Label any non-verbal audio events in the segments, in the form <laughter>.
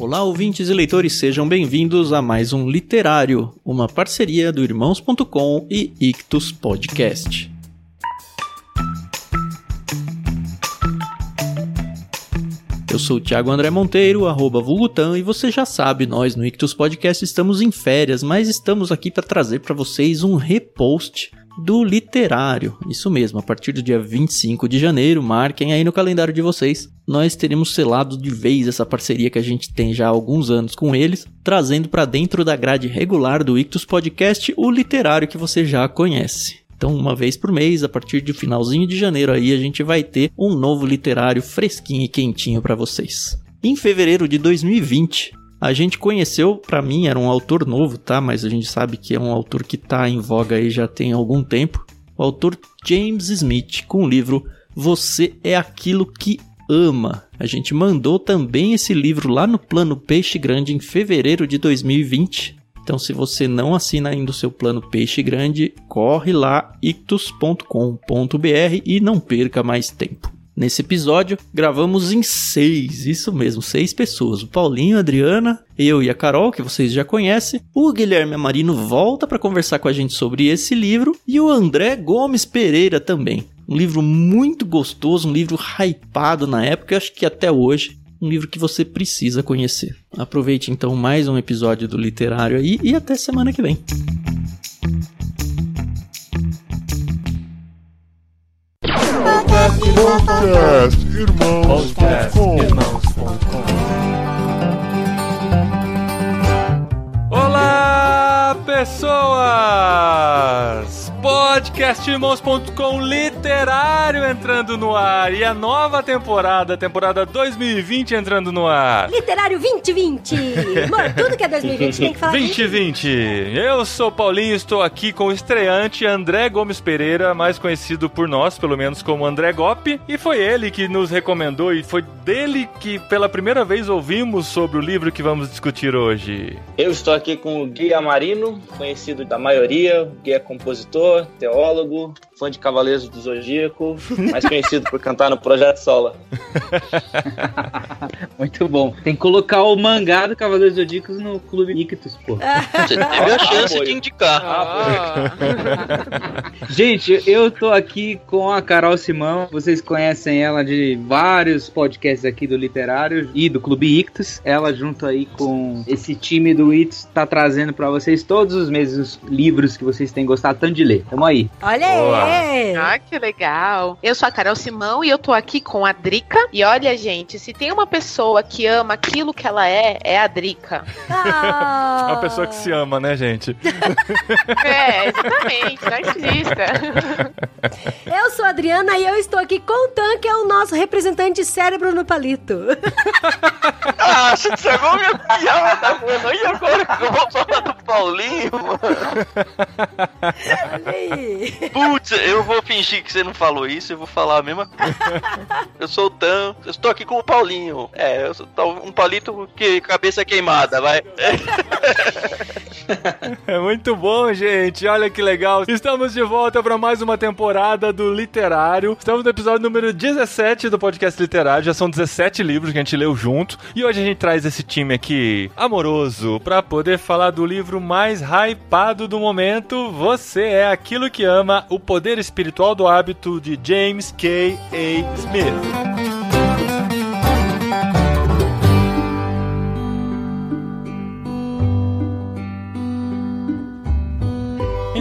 Olá, ouvintes e leitores, sejam bem-vindos a mais um Literário, uma parceria do Irmãos.com e Ictus Podcast. Eu sou o Thiago André Monteiro, arroba Vulgutan, e você já sabe, nós no Ictus Podcast estamos em férias, mas estamos aqui para trazer para vocês um repost do literário. Isso mesmo, a partir do dia 25 de janeiro, marquem aí no calendário de vocês. Nós teremos selado de vez essa parceria que a gente tem já há alguns anos com eles, trazendo para dentro da grade regular do Ictus Podcast o literário que você já conhece. Então, uma vez por mês, a partir do finalzinho de janeiro aí, a gente vai ter um novo literário fresquinho e quentinho para vocês. Em fevereiro de 2020, a gente conheceu, para mim era um autor novo, tá? Mas a gente sabe que é um autor que tá em voga aí já tem algum tempo. O autor James Smith com o livro Você é aquilo que ama. A gente mandou também esse livro lá no Plano Peixe Grande em fevereiro de 2020. Então, se você não assina ainda o seu plano Peixe Grande, corre lá ictus.com.br e não perca mais tempo. Nesse episódio, gravamos em seis, isso mesmo, seis pessoas. O Paulinho, a Adriana, eu e a Carol, que vocês já conhecem. O Guilherme Amarino volta para conversar com a gente sobre esse livro. E o André Gomes Pereira também. Um livro muito gostoso, um livro hypado na época, acho que até hoje um livro que você precisa conhecer. Aproveite então mais um episódio do Literário aí e até semana que vem. Podcast podcastirmãos.com literário entrando no ar e a nova temporada, temporada 2020 entrando no ar. Literário 2020. Amor, <laughs> tudo que é 2020 tem que falar 2020. Eu sou Paulinho, estou aqui com o estreante André Gomes Pereira, mais conhecido por nós, pelo menos como André Gop, e foi ele que nos recomendou e foi dele que pela primeira vez ouvimos sobre o livro que vamos discutir hoje. Eu estou aqui com o Guia Marino, conhecido da maioria, guia compositor teólogo, fã de Cavaleiros do Zodíaco, mais conhecido por cantar no Projeto Sola. <laughs> Muito bom. Tem que colocar o mangá do Cavaleiros do Zodíaco no Clube Ictus, pô. Você teve a chance ah, de indicar. Ah, <laughs> Gente, eu tô aqui com a Carol Simão. Vocês conhecem ela de vários podcasts aqui do Literário e do Clube Ictus. Ela, junto aí com esse time do Ictus, tá trazendo para vocês todos os meses os livros que vocês têm gostado tanto de ler. Tamo aí. Olha aí! Ah, que legal. Eu sou a Carol Simão e eu tô aqui com a Drica. E olha, gente, se tem uma pessoa que ama aquilo que ela é, é a Drica. Ah. <laughs> uma pessoa que se ama, né, gente? <laughs> é, exatamente, narcisista. <laughs> Eu sou a Adriana e eu estou aqui com o Tan, que é o nosso representante cérebro no palito. ah, você estragou minha piada, mano. E agora que eu vou falar do Paulinho, mano? Putz, eu vou fingir que você não falou isso, eu vou falar a mesma coisa. eu sou o Tan, eu estou aqui com o Paulinho. É, eu sou um palito que cabeça queimada, vai. <laughs> é muito bom, gente. Olha que legal. Estamos de volta para mais uma temporada do Literário. Estamos no episódio número 17 do podcast Literário. Já são 17 livros que a gente leu junto. E hoje a gente traz esse time aqui amoroso para poder falar do livro mais hypado do momento. Você é aquilo que ama o poder espiritual do hábito de James K. A. Smith.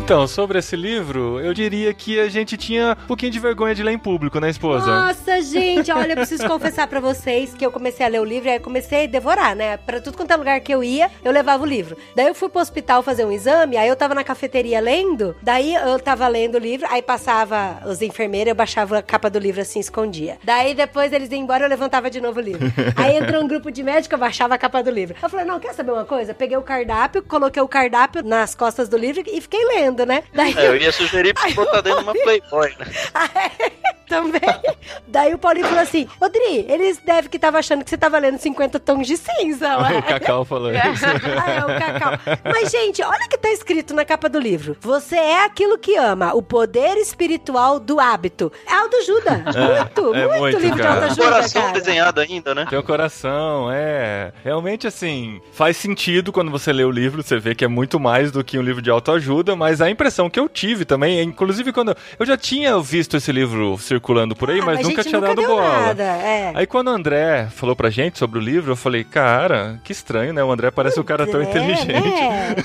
Então, sobre esse livro, eu diria que a gente tinha um pouquinho de vergonha de ler em público, né, esposa? Nossa, gente, olha, eu <laughs> preciso confessar para vocês que eu comecei a ler o livro e aí comecei a devorar, né? Pra tudo quanto é lugar que eu ia, eu levava o livro. Daí eu fui pro hospital fazer um exame, aí eu tava na cafeteria lendo, daí eu tava lendo o livro, aí passava os enfermeiros, eu baixava a capa do livro assim, escondia. Daí depois eles iam embora, eu levantava de novo o livro. <laughs> Aí entrou um grupo de médicos, eu baixava a capa do livro. Eu falei, não, quer saber uma coisa? Peguei o cardápio, coloquei o cardápio nas costas do livro e fiquei lendo né? Daí é, eu ia sugerir pra botar dentro de uma Playboy, né? <laughs> também. <laughs> Daí o Paulinho falou assim: Ô Dri, eles devem que tava achando que você tava lendo 50 tons de cinza, ué. o Cacau falou isso. <laughs> Ah, é o Cacau. Mas, gente, olha o que tá escrito na capa do livro. Você é aquilo que ama, o poder espiritual do hábito. É autoajuda. muito, é muito, muito, livro cara. de autoajuda, Coração cara. desenhado ainda, né? Tem um coração, é. Realmente, assim, faz sentido quando você lê o livro, você vê que é muito mais do que um livro de autoajuda, mas a impressão que eu tive também, inclusive quando. Eu já tinha visto esse livro circulando por aí, Ah, mas nunca tinha nunca dado bola. Nada, é. Aí quando o André falou pra gente sobre o livro, eu falei, cara, que estranho, né? O André parece um cara tão É, inteligente. né?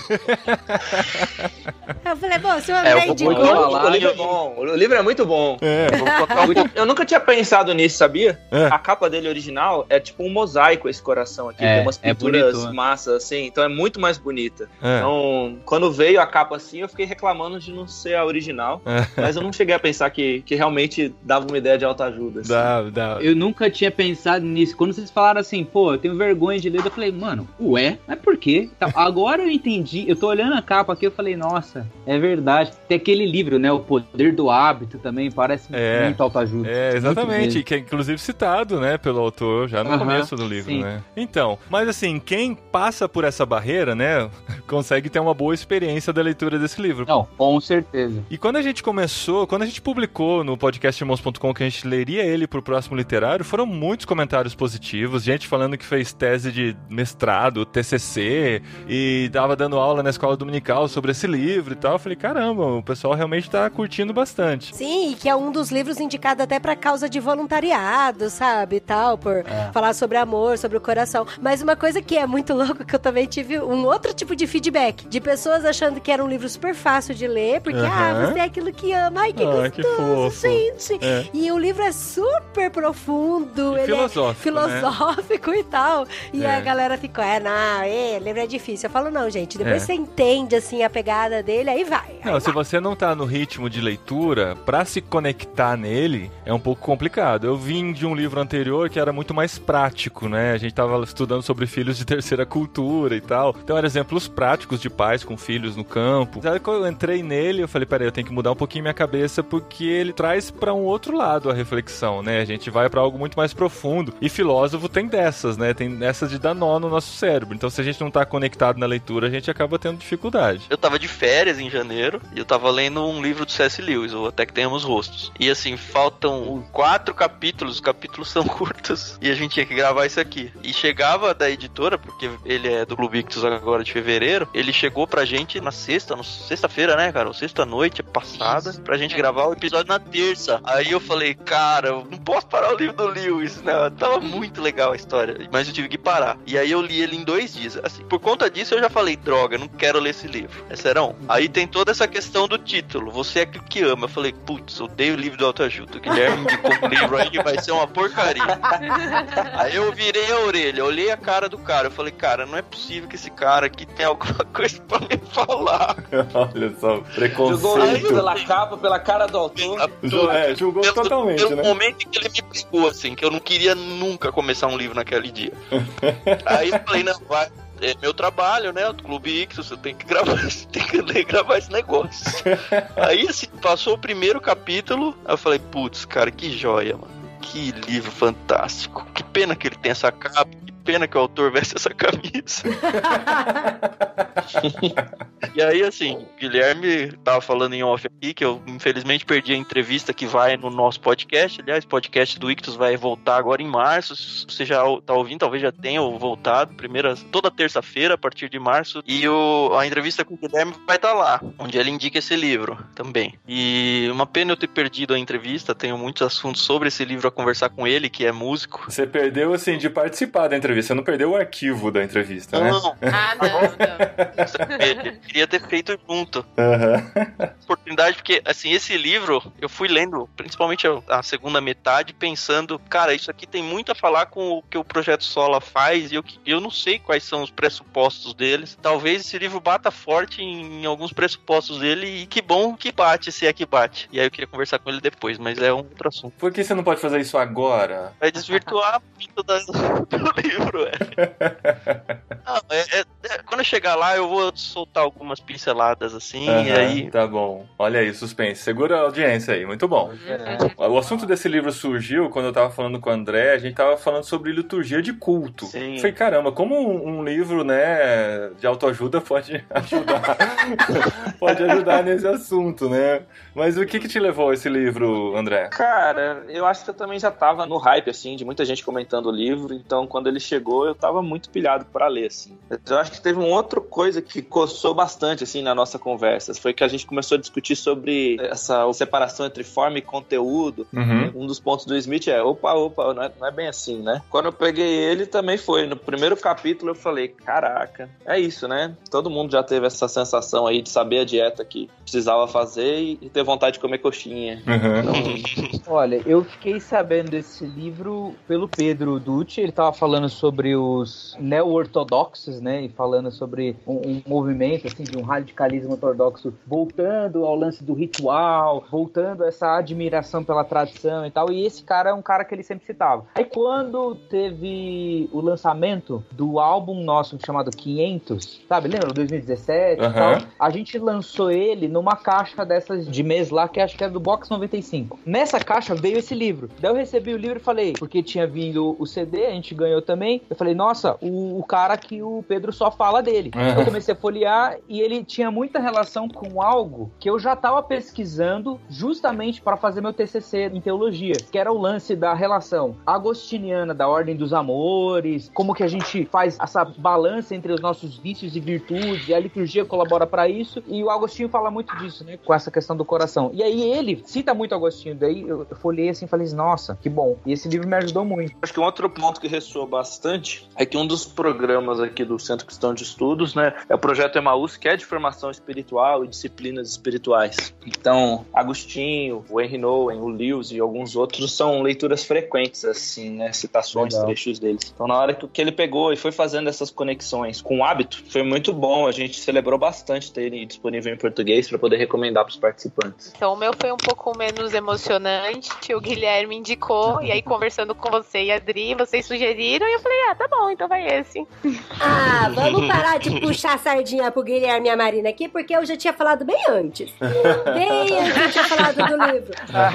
eu falei, bom, se o André É, eu vou indicou... muito O livro é bom. O livro é muito bom. É. Um <laughs> Eu nunca tinha pensado nisso, sabia? É. A capa dele original é tipo um mosaico esse coração aqui. É, tem umas é pinturas bonito, né? massas assim, então é muito mais bonita. É. Então, quando veio a capa assim, eu fiquei reclamando de não ser a original. É. Mas eu não cheguei a pensar que, que realmente dava uma ideia de autoajuda. assim. Dá, dá. Eu nunca tinha pensado nisso. Quando vocês falaram assim, pô, eu tenho vergonha de ler, eu falei, mano, ué, mas por quê? Tá, <laughs> agora eu entendi. Eu tô olhando a capa aqui, eu falei, nossa, é verdade. Tem aquele livro, né? O Poder do Hábito também, parece É. muito autoajuda. É, exatamente, que é inclusive citado, né, pelo autor já no Aham, começo do livro, sim. né? Então, mas assim, quem passa por essa barreira, né, <laughs> consegue ter uma boa experiência da leitura desse livro. Não, com certeza. E quando a gente começou, quando a gente publicou no podcast irmãos.com que a gente leria ele pro próximo literário, foram muitos comentários positivos, gente falando que fez tese de mestrado, TCC, e tava dando aula na escola dominical sobre esse livro e tal. Eu falei, caramba, o pessoal realmente tá curtindo bastante. Sim, e que é um dos livros indicado até pra causa de voluntariado, sabe, e tal, por É. falar sobre amor, sobre o coração. Mas uma coisa que é muito <laughs> louco que eu também tive um outro tipo de feedback, de pessoas achando que era um livro super fácil de ler, porque ah, Aham. você é aquilo que ama, ai que Ah, que gostoso, fofo. gente. É. E o livro é super profundo, ele filosófico, é filosófico e tal. E É. a galera ficou, é, não, é, livro é difícil. Eu falo, não, gente, depois É. você entende assim a pegada dele, aí vai. Não, se você não tá no ritmo de leitura, pra se conectar nele é um pouco complicado. Eu vim de um livro anterior que era muito mais prático, né? A gente tava estudando sobre filhos de <laughs> terceira cultura e tal. Então eram exemplos práticos de pais com filhos no campo. Aí quando eu entrei nele, eu falei, peraí, eu tenho que mudar um pouquinho minha cabeça porque ele traz pra um outro lado a reflexão, né? A gente vai pra algo muito mais profundo. E filósofo tem dessas, né? Tem dessas de dar nó no nosso cérebro. Então se a gente não tá conectado na leitura, a gente acaba tendo dificuldade. Eu tava de férias em janeiro e eu tava lendo um livro do C.S. Lewis, o Até que Tenhamos Rostos. E assim, faltam quatro capítulos, os capítulos <laughs> são curtos e a gente tinha que gravar isso aqui. E chegava da editora, porque ele é do Clube Ictus agora de fevereiro, ele chegou pra gente na sexta, no- sexta-feira, né, cara? Ou Sexta-noite passada, pra gente gravar o episódio na terça. Aí eu falei, cara, eu não posso parar o livro do Lewis, né? Tava muito legal a história, mas eu tive que parar. E aí eu li ele em dois dias. Assim, por conta disso eu já falei, droga, não quero ler esse livro. É serão. Aí tem toda essa questão do título. Você é aquilo que ama. Eu falei, putz, odeio o livro do autoajuda. O Guilherme indicou um livro aí que vai ser uma porcaria. <laughs> Aí eu virei a orelha, olhei a cara do cara. Eu falei, cara, não é possível que esse cara aqui tenha alguma <laughs> coisa pra me falar. Olha só, Julgou o livro pela capa, pela cara do autor. É, julgou Pelo, totalmente, pelo né? momento em que ele me pegou, assim, que eu não queria nunca começar um livro naquele dia. <laughs> Aí eu falei, não, vai. É meu trabalho, né? O Clube Ictus, eu tenho que gravar, <laughs> tenho que gravar esse negócio. Aí, assim, passou o primeiro capítulo, aí eu falei, putz, cara, que joia, mano. Que livro fantástico. Que pena que ele tem essa capa, que pena que o autor <laughs> veste essa camisa. E aí, assim, o Guilherme tava falando em off aqui que eu infelizmente perdi a entrevista que vai no nosso podcast. Aliás, o podcast do Ictus vai voltar agora em março. Se você já tá ouvindo, talvez já tenha voltado. Primeira, toda terça-feira, a partir de março. E o, a entrevista com o Guilherme vai estar lá, onde ele indica esse livro também. E uma pena eu ter perdido a entrevista. Tenho muitos assuntos sobre esse livro a conversar com ele, que é músico. Você perdeu, assim, de participar da entrevista. Você não perdeu o arquivo da entrevista, né? Não, Ah, não, não. <laughs> eu queria ter feito junto. Aham. <laughs> oportunidade, porque, assim, esse livro eu fui lendo, principalmente a, a segunda metade, pensando, cara, isso aqui tem muito a falar com o que o Projeto Sola faz e eu, eu não sei quais são os pressupostos deles. Talvez esse livro bata forte em, em alguns pressupostos dele e que bom que bate, se é que bate. E aí eu queria conversar com ele depois, mas é um outro assunto. Por que você não pode fazer isso agora? Vai desvirtuar <laughs> muito da- do livro, é. <laughs> Não, é- é- é- quando eu chegar lá, eu vou soltar algumas pinceladas assim, e Aham, aí. Tá bom. Olha aí, suspense. Segura a audiência aí, muito bom. O assunto desse livro surgiu quando eu tava falando com o André, a gente tava falando sobre liturgia de culto. Sim. Falei, caramba, como um, um livro, né, de autoajuda pode <laughs> ajudar, <laughs> pode ajudar nesse assunto, né? Mas o que que te levou a esse livro, André? Cara, eu acho que eu também já tava no hype, assim, de muita gente comentando o livro, então quando ele chegou eu tava muito pilhado pra ler, assim. Eu acho que teve uma outra coisa que coçou bastante, assim, na nossa conversa, foi que a gente começou a discutir sobre essa separação entre forma e conteúdo. Uhum. Um dos pontos do Smith é, opa, opa, não é, não é bem assim, né? Quando eu peguei ele, também foi. No primeiro capítulo eu falei, caraca, é isso, né? Todo mundo já teve essa sensação aí de saber a dieta que precisava fazer e, e ter vontade de comer coxinha. Uhum. <laughs> Olha, eu fiquei sabendo desse livro pelo Pedro Dutti. Ele tava falando sobre os neo-ortodoxos, né? E falando sobre um, um movimento, assim, de um radicalismo ortodoxo voltando ao lance do ritual, voltando a essa admiração pela tradição e tal. E esse cara é um cara que ele sempre citava. Aí quando teve o lançamento do álbum nosso chamado 500, sabe? Lembra? 2017 e Aham. tal. A gente lançou ele numa caixa dessas de mês lá, que acho que era do Box 95. Nessa caixa veio esse livro. Daí eu recebi o livro e falei, porque tinha vindo o CD, a gente ganhou também. Eu falei, nossa, o, o cara que o Pedro só fala dele. Aham. Eu comecei a folhear e ele tinha muita relação com algo que eu já estava pesquisando justamente para fazer meu TCC em teologia, que era o lance da relação agostiniana da ordem dos amores, como que a gente faz essa balança entre os nossos vícios e virtudes, e a liturgia colabora para isso, e o Agostinho fala muito disso, né, com essa questão do coração. E aí ele cita muito Agostinho, daí eu, eu folhei assim e falei, nossa, que bom. E esse livro me ajudou muito. Acho que um outro ponto que ressoa bastante é que um dos programas aqui do Centro Cristão de Estudos, né, é o projeto Emaús, que é de formação espiritual e disciplinas espirituais. Então, Agostinho, o Henry Nowen, o Lewis e alguns outros são leituras frequentes, assim, né, citações, Legal. trechos deles. Então, na hora que que ele pegou e foi fazendo essas conexões com o hábito, foi muito bom. A gente celebrou bastante ter ele disponível em português para poder recomendar para os participantes. Então o meu foi um pouco menos emocionante. O Guilherme indicou, e aí conversando com você e a Adri, vocês sugeriram, e eu falei, ah, tá bom, então vai esse. Ah, vamos <laughs> parar de puxar a sardinha pro Guilherme e a Marina aqui, porque eu já tinha falado bem antes. Bem antes eu tinha falado do livro.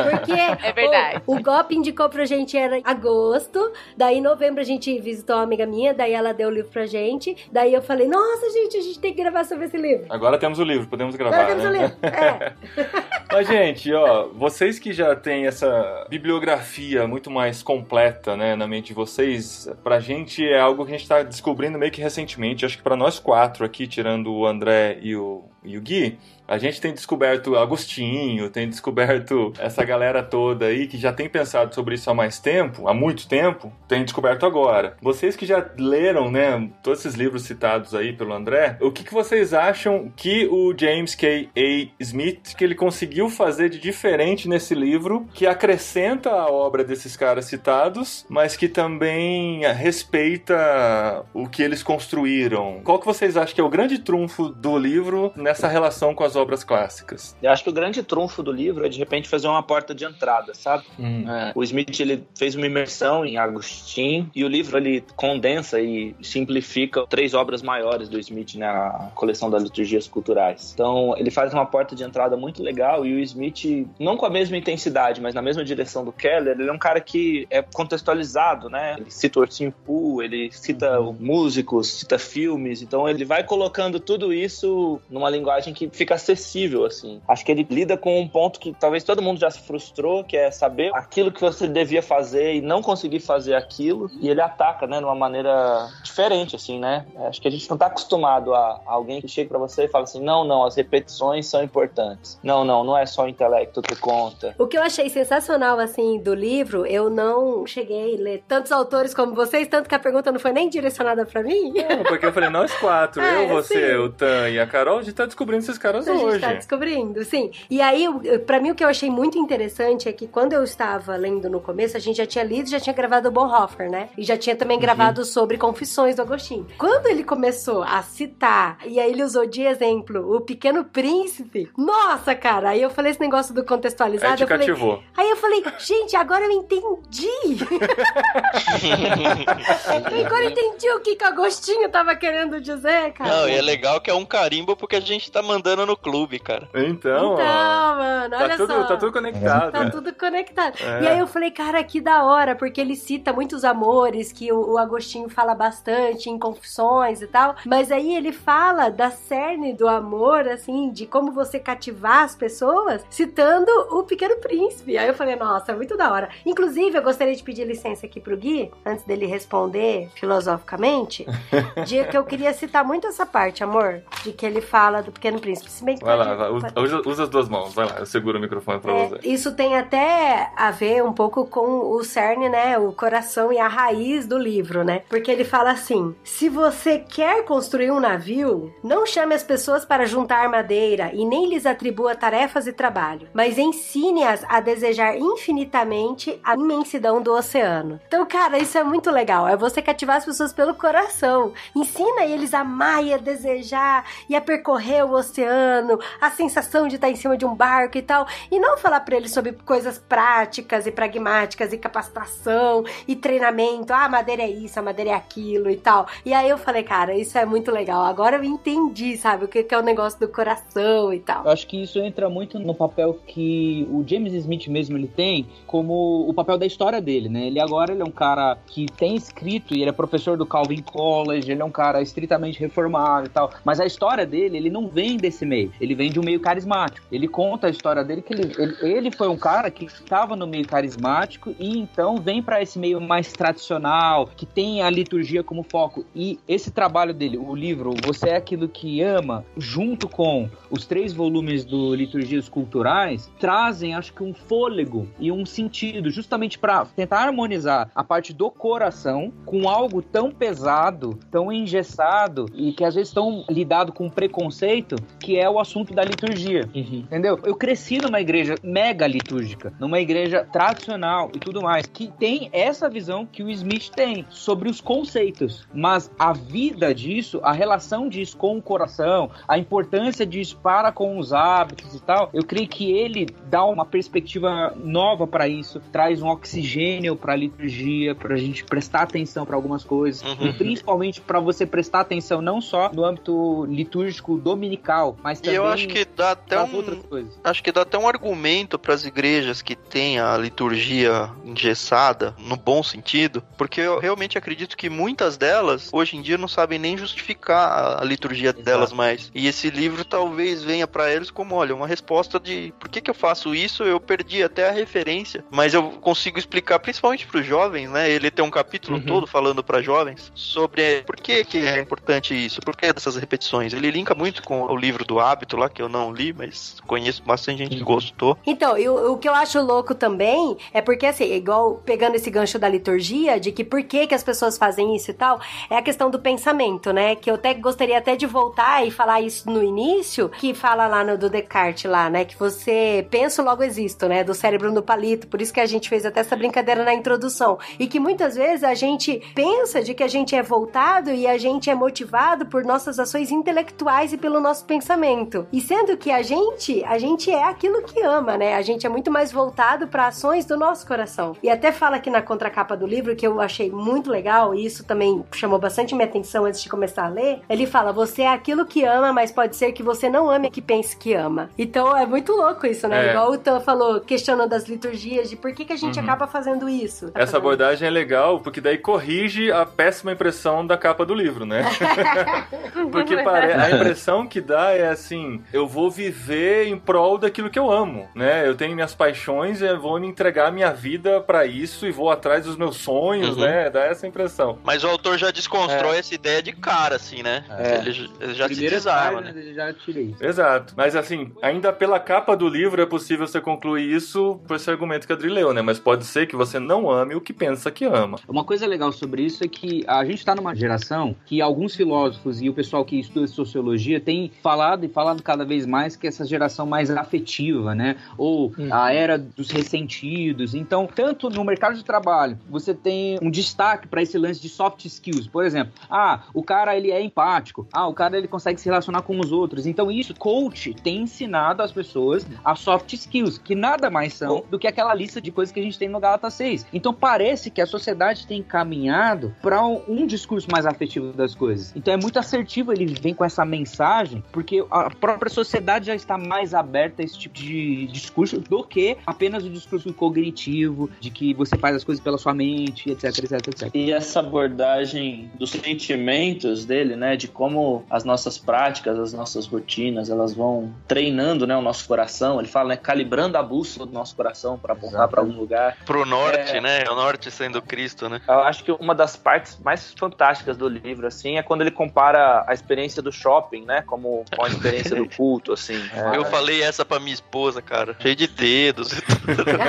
Porque É verdade. O, o GOP indicou pra gente era agosto, daí em novembro a gente visitou uma amiga minha, daí ela deu o livro pra gente, daí eu falei, nossa gente, a gente tem que gravar sobre esse livro. Agora temos o livro, podemos gravar, Agora temos o né? livro. É. <laughs> Mas, gente, ó, vocês que já têm essa bibliografia muito mais completa, né, na mente de vocês, pra gente é algo que a gente tá descobrindo meio que recentemente. Acho que pra nós quatro aqui, tirando o André e o, Gui, a gente tem descoberto Agostinho, tem descoberto essa galera toda aí que já tem pensado sobre isso há mais tempo, há muito tempo, tem descoberto agora. Vocês que já leram, né, todos esses livros citados aí pelo André, o que, que vocês acham que o James K. A. Smith, que ele conseguiu fazer de diferente nesse livro, que acrescenta a obra desses caras citados, mas que também respeita o que eles construíram? Qual que vocês acham que é o grande trunfo do livro nessa relação com as obras clássicas? Eu acho que o grande trunfo do livro é de repente fazer uma porta de entrada, sabe? É, o Smith ele fez uma imersão em Agostinho e o livro ele condensa e simplifica três obras maiores do Smith na coleção das liturgias culturais. Então ele faz uma porta de entrada muito legal e o Smith não com a mesma intensidade, mas na mesma direção do Keller, ele é um cara que é contextualizado, né? Ele cita Orsinho Poo, ele cita músicos, cita filmes, então ele vai colocando tudo isso numa linguagem que fica acessível assim. Acho que ele lida com um ponto que talvez todo mundo já se frustrou, que é saber aquilo que você devia fazer e não conseguir fazer aquilo, e ele ataca, né, de uma maneira diferente, assim, né? Acho que a gente não tá acostumado a, alguém que chega pra você e fala assim: não, não, as repetições são importantes. Não, não, não é só o intelecto que conta. O que eu achei sensacional, assim, do livro, eu não cheguei a ler tantos autores como vocês, tanto que a pergunta não foi nem direcionada pra mim. Não, porque eu falei, nós quatro, <laughs> É, eu, você, sim. o Tan e a Carol, a gente tá descobrindo esses caras A gente hoje. tá descobrindo, sim. E aí, pra mim, o que eu achei muito interessante é que quando eu estava lendo no começo, a gente já tinha lido, já tinha gravado o Bonhoeffer, né? E já tinha também Uhum. gravado sobre Confissões do Agostinho. Quando ele começou a citar, e aí ele usou de exemplo o Pequeno Príncipe, nossa, cara, aí eu falei esse negócio do Aí contextualizado, te eu falei, cativou. Aí eu falei, gente, agora eu entendi. <laughs> agora eu entendi o que, que o Agostinho tava querendo dizer, cara. Não, e é legal que é um carimbo porque a gente tá mandando no clube, cara. Então, Então, ó, mano, tá, olha tudo, só. tá tudo conectado. Tá tudo conectado. É. E aí eu falei, cara, que da hora, porque ele cita muitos amores que o, o Agostinho fala bastante em Confissões e tal. Mas aí ele fala da cerne do amor, assim, de como você cativar as pessoas, citando o Pequeno Príncipe. Aí eu falei, nossa, muito da hora. Inclusive, eu gostaria de pedir licença aqui pro Gui, antes dele responder filosoficamente, <laughs> de que eu queria citar muito essa parte, amor, de que ele fala do Pequeno Príncipe. Se bem que Vai pode- lá, vai, usa, usa- usa as duas mãos, vai lá, eu seguro o microfone pra é, você. isso tem até a ver um pouco com o cerne, né? O coração e a raiz do livro, né? Porque ele fala assim: se você quer construir um navio, não chame as pessoas para juntar madeira e nem lhes atribua tarefas e trabalho, mas ensine-as a desejar infinitamente a imensidão do oceano. Então, cara, isso é muito legal. É você cativar as pessoas pelo coração. Ensina eles a amar e a desejar e a percorrer o oceano, a sensação de estar em cima de um barco e tal. E não falar pra eles sobre coisas práticas e pragmáticas e capacitação e treinamento. Ah, madeira é isso, a madeira é aquilo e tal. E aí eu falei, cara, isso é muito legal. Agora eu entendi, sabe, o que que é o negócio do coração e tal. Eu acho que isso entra muito no papel que o James Smith mesmo ele tem, como o papel da história dele, né? Ele agora ele é um cara que tem escrito e ele é professor do Calvin College, ele é um cara estritamente reformado e tal, mas a história dele, ele não vem desse meio, ele vem de um meio carismático. Ele conta a história dele que ele, ele, ele foi um cara que estava no meio carismático e então vem para esse meio mais tradicional, que tem a liturgia como foco. E esse trabalho dele, o livro Você é aquilo que ama, junto com os três volumes do Liturgias Culturais, trazem, acho que, um fôlego e um sentido, justamente para tentar harmonizar a parte do coração com algo tão pesado, tão engessado e que às vezes tão lidado com preconceito, que é o assunto da liturgia. Entendeu? Eu cresci numa igreja mega litúrgica, numa igreja tradicional e tudo mais, que tem essa visão que o Smith tem sobre os conceitos, mas a vida disso, a relação disso com o coração, a importância disso para com os hábitos e tal, eu creio que ele dá uma perspectiva nova para isso, traz um oxigênio para a liturgia, para a gente prestar atenção para algumas coisas, Uhum. e principalmente para você prestar atenção não só no âmbito litúrgico dominical, mas E também eu acho que dá até um, outras coisas. Acho que dá até um argumento para as igrejas que têm a liturgia engessada, no bom sentido, porque eu realmente acredito que muitas delas, hoje em dia, não sabem nem justificar a- liturgia delas mais. E esse livro talvez venha para eles como, olha, uma resposta de por que, que eu faço isso? Eu perdi até a referência, mas eu consigo explicar, principalmente para os jovens, né? Ele tem um capítulo Uhum. todo falando para jovens sobre por que, que é importante isso, por que dessas repetições. Ele linka muito com o livro do hábito lá, que eu não li, mas conheço bastante gente que gostou. Então, e o, o que eu acho louco também é porque, assim, igual pegando esse gancho da liturgia, de que por que, que as pessoas fazem isso e tal, é a questão do pensamento, né? Que eu até gostaria até de voltar e falar isso no início, que fala lá no do Descartes lá, né? Que você pensa logo existo, né? Do cérebro no palito. Por isso que a gente fez até essa brincadeira na introdução. E que muitas vezes a gente pensa de que a gente é voltado e a gente é motivado por nossas ações intelectuais e pelo nosso pensamento. E sendo que a gente, a gente é aquilo que ama, né? A gente é muito mais voltado para ações do nosso coração. E até fala aqui na contracapa do livro que eu achei muito legal, e isso também chamou bastante minha atenção antes de começar a ler. Ele fala: "Você é aquilo que ama, mas pode ser que você não ame o que pense que ama". Então é muito louco isso, né? É. Igual o Tan falou, questionando as liturgias de por que, que a gente Uhum. acaba fazendo isso. Tá Essa fazendo abordagem é legal porque daí corrige a péssima impressão da capa do livro, né? <laughs> Porque pare... a impressão que dá é assim: eu vou viver em prol daquilo que eu amo, né? Eu tenho minhas paixões e eu vou me entregar minha vida pra isso e vou atrás dos meus sonhos, Uhum. né? Dá essa impressão. Mas o autor já desconstrói essa ideia de cara, assim, né? É. Ele, ele já se Primeira desarma, página, né? já isso. Exato. Mas assim, ainda pela capa do livro é possível você concluir isso por esse argumento que a Adri leu, né? Mas pode ser que você não ame o que pensa que ama. Uma coisa legal sobre isso é que a gente está numa geração que alguns filósofos e o pessoal que estuda sociologia tem tem falado e falado cada vez mais que essa geração mais afetiva, né? Ou Uhum. a era dos ressentidos. Então, tanto no mercado de trabalho, você tem um destaque para esse lance de soft skills. Por exemplo, ah, o cara ele é empático. Ah, o cara ele consegue se relacionar com os outros. Então, isso, coach tem ensinado as pessoas a soft skills, que nada mais são do que aquela lista de coisas que a gente tem no Galata 6. Então, parece que a sociedade tem caminhado para um, um discurso mais afetivo das coisas. Então, é muito assertivo ele vem com essa mensagem, porque a própria sociedade já está mais aberta a esse tipo de discurso do que apenas o discurso cognitivo, de que você faz as coisas pela sua mente, etc, etc, etc. E essa abordagem dos sentimentos dele, né, de como as nossas práticas, as nossas rotinas, elas vão treinando, né, o nosso coração. Ele fala, né, calibrando a bússola do nosso coração para apontar para algum lugar. Pro norte, É. né? O norte sendo Cristo, né? Eu acho que uma das partes mais fantásticas do livro, assim, é quando ele compara a experiência do shopping, né, como com a experiência do culto, assim. É, Eu falei essa pra minha esposa, cara. Cheio de dedos.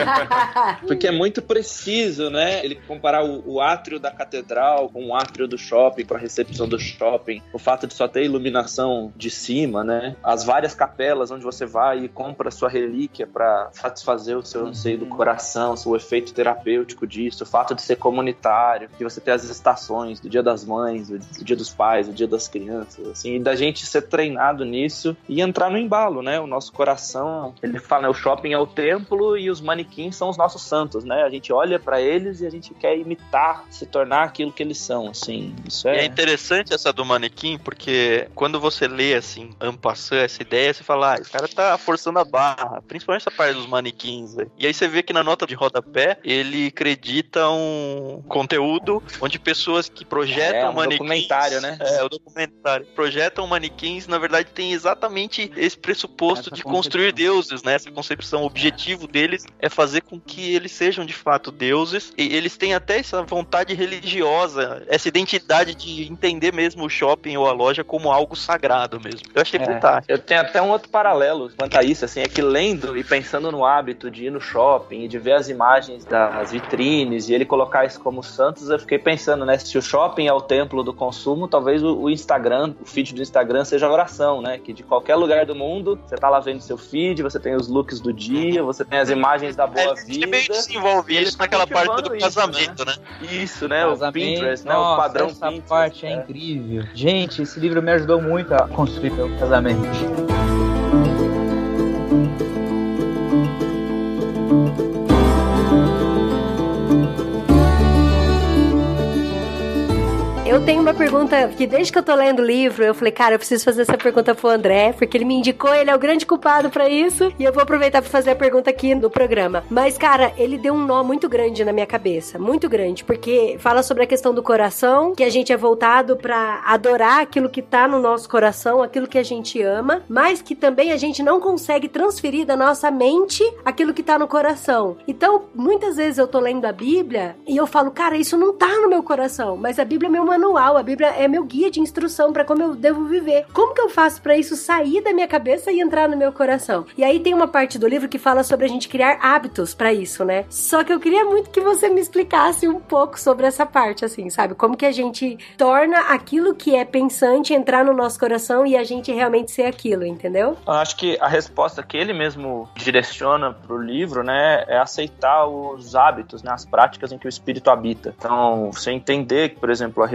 <laughs> Porque é muito preciso, né? Ele comparar o, o átrio da catedral com o átrio do shopping, com a recepção do shopping, o fato de só ter iluminação de cima, né? As várias capelas onde você vai e compra sua relíquia para satisfazer o seu anseio do coração, o efeito terapêutico disso, o fato de ser comunitário, de você ter as estações do Dia das Mães, do do Dia dos Pais, do Dia das Crianças, assim, e da gente ser treinado nisso e entrar no embalo, né? O nosso coração, ele fala, né? O shopping é o templo e os manequins são os nossos santos, né? A gente olha pra eles e a gente quer imitar, se tornar aquilo que eles são, assim. Isso é é. interessante essa do manequim, porque quando você lê assim, ampassando essa ideia, você fala, ah, o cara tá forçando a barra, principalmente essa parte dos manequins. velho. E aí você vê que na nota de rodapé, ele acredita um conteúdo onde pessoas que projetam É, um manequins. documentário, né? É, o documentário. Projetam manequins, na verdade, tem exatamente esse pressuposto Essa de concepção. construir deuses, né? Essa concepção. O objetivo deles é fazer com que eles sejam de fato deuses. E eles têm até essa vontade religiosa, essa identidade de entender mesmo o shopping ou a loja como algo sagrado mesmo. Eu achei É. fantástico. Eu tenho até um outro paralelo quanto a isso, assim, é que lendo e pensando no hábito de ir no shopping e de ver as imagens das vitrines e ele colocar isso como santos, eu fiquei pensando, né, se o shopping é o templo do consumo, talvez o, Instagram, o feed do Instagram seja oração, né, que de qualquer lugar do mundo, você tá lá vendo seu feed, você tem os looks do dia, você tem as imagens da boa É, vida. meio desenvolve Eles isso naquela parte do isso, casamento, né? Isso, né, o Casamento. Pinterest, né, Nossa, o padrão essa Pinterest. parte é, é. incrível. Gente, esse livro me ajudou muito a construir meu casamento. Eu tenho uma pergunta que desde que eu tô lendo o livro, eu falei, cara, eu preciso fazer essa pergunta pro André, porque ele me indicou, ele é o grande culpado pra isso, e eu vou aproveitar pra fazer a pergunta aqui no programa. Mas, cara, ele deu um nó muito grande na minha cabeça, muito grande, porque fala sobre a questão do coração, que a gente é voltado pra adorar aquilo que tá no nosso coração, aquilo que a gente ama, mas que também a gente não consegue transferir da nossa mente aquilo que tá no coração. Então, muitas vezes eu tô lendo a Bíblia e eu falo, cara, isso não tá no meu coração, mas a Bíblia é meu manual, a Bíblia é meu guia de instrução pra como eu devo viver. Como que eu faço pra isso sair da minha cabeça e entrar no meu coração? E aí tem uma parte do livro que fala sobre a gente criar hábitos pra isso, né? Só que eu queria muito que você me explicasse um pouco sobre essa parte, assim, sabe? Como que a gente torna aquilo que é pensante entrar no nosso coração e a gente realmente ser aquilo, entendeu? Eu acho que a resposta que ele mesmo direciona pro livro, né, é aceitar os hábitos, né, as práticas em que o espírito habita. Então, você entender que, por exemplo, a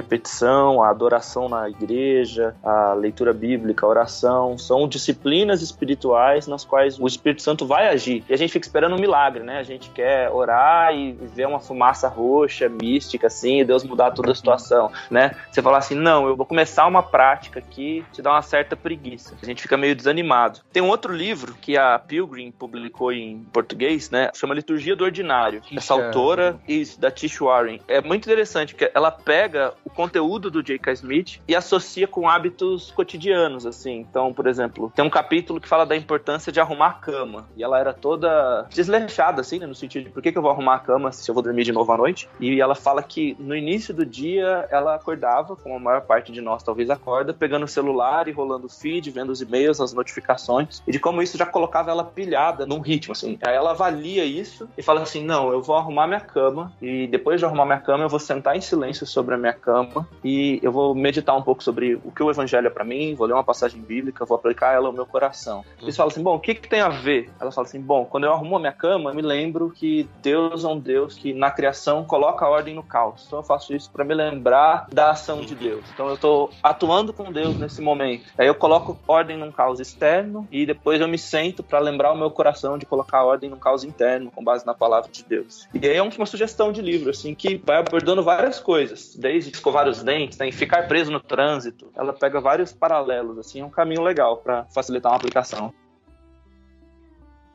a adoração na igreja, a leitura bíblica, a oração, são disciplinas espirituais nas quais o Espírito Santo vai agir. E a gente fica esperando um milagre, né? A gente quer orar e ver uma fumaça roxa, mística, assim, e Deus mudar toda a situação, né? Você falar assim, não, eu vou começar uma prática aqui, te dá uma certa preguiça. A gente fica meio desanimado. Tem um outro livro que a Pilgrim publicou em português, né? Chama Liturgia do Ordinário. Essa autora, isso, da Tish Warren. É muito interessante, porque ela pega o conteúdo do J.K. Smith e associa com hábitos cotidianos, assim. Então, por exemplo, tem um capítulo que fala da importância de arrumar a cama. E ela era toda desleixada, assim, né? No sentido de por que, que eu vou arrumar a cama se eu vou dormir de novo à noite? E ela fala que no início do dia ela acordava, como a maior parte de nós talvez acorda, pegando o celular e rolando o feed, vendo os e-mails, as notificações, e de como isso já colocava ela pilhada num ritmo, assim. Aí ela avalia isso e fala assim: não, eu vou arrumar minha cama, e depois de arrumar minha cama, eu vou sentar em silêncio sobre a minha cama e eu vou meditar um pouco sobre o que o evangelho é pra mim, vou ler uma passagem bíblica, vou aplicar ela ao meu coração. Eles falam assim, bom, o que que tem a ver? Ela fala assim, bom, quando eu arrumo a minha cama, eu me lembro que Deus é um Deus que na criação coloca a ordem no caos. Então eu faço isso para me lembrar da ação de Deus. Então eu tô atuando com Deus nesse momento. Aí eu coloco ordem num caos externo e depois eu me sento para lembrar o meu coração de colocar ordem num caos interno com base na palavra de Deus. E aí é uma sugestão de livro assim que vai abordando várias coisas, desde escovar os dentes, né, ficar preso no trânsito. Ela pega vários paralelos assim, é um caminho legal para facilitar uma aplicação.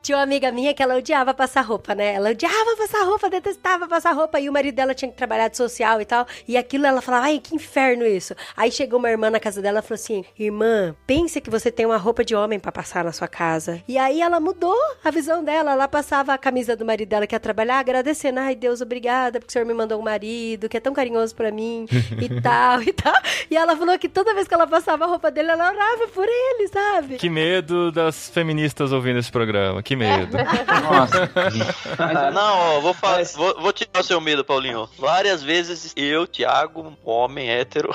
Tinha uma amiga minha que ela odiava passar roupa, né? Ela odiava passar roupa, detestava passar roupa. E o marido dela tinha que trabalhar de social e tal. E aquilo ela falava, ai, que inferno isso. Aí chegou uma irmã na casa dela e falou assim: Irmã, pense que você tem uma roupa de homem para passar na sua casa. E aí ela mudou a visão dela. Ela passava a camisa do marido dela que ia trabalhar, agradecendo. Ai, Deus, obrigada, porque o senhor me mandou um marido que é tão carinhoso para mim e <laughs> tal e tal. E ela falou que toda vez que ela passava a roupa dele, ela orava por ele, sabe? Que medo das feministas ouvindo esse programa. Que medo. Nossa. <laughs> não, ó, vou, falar, Mas... vou, vou tirar o seu medo, Paulinho. Várias vezes eu, Thiago, homem hétero,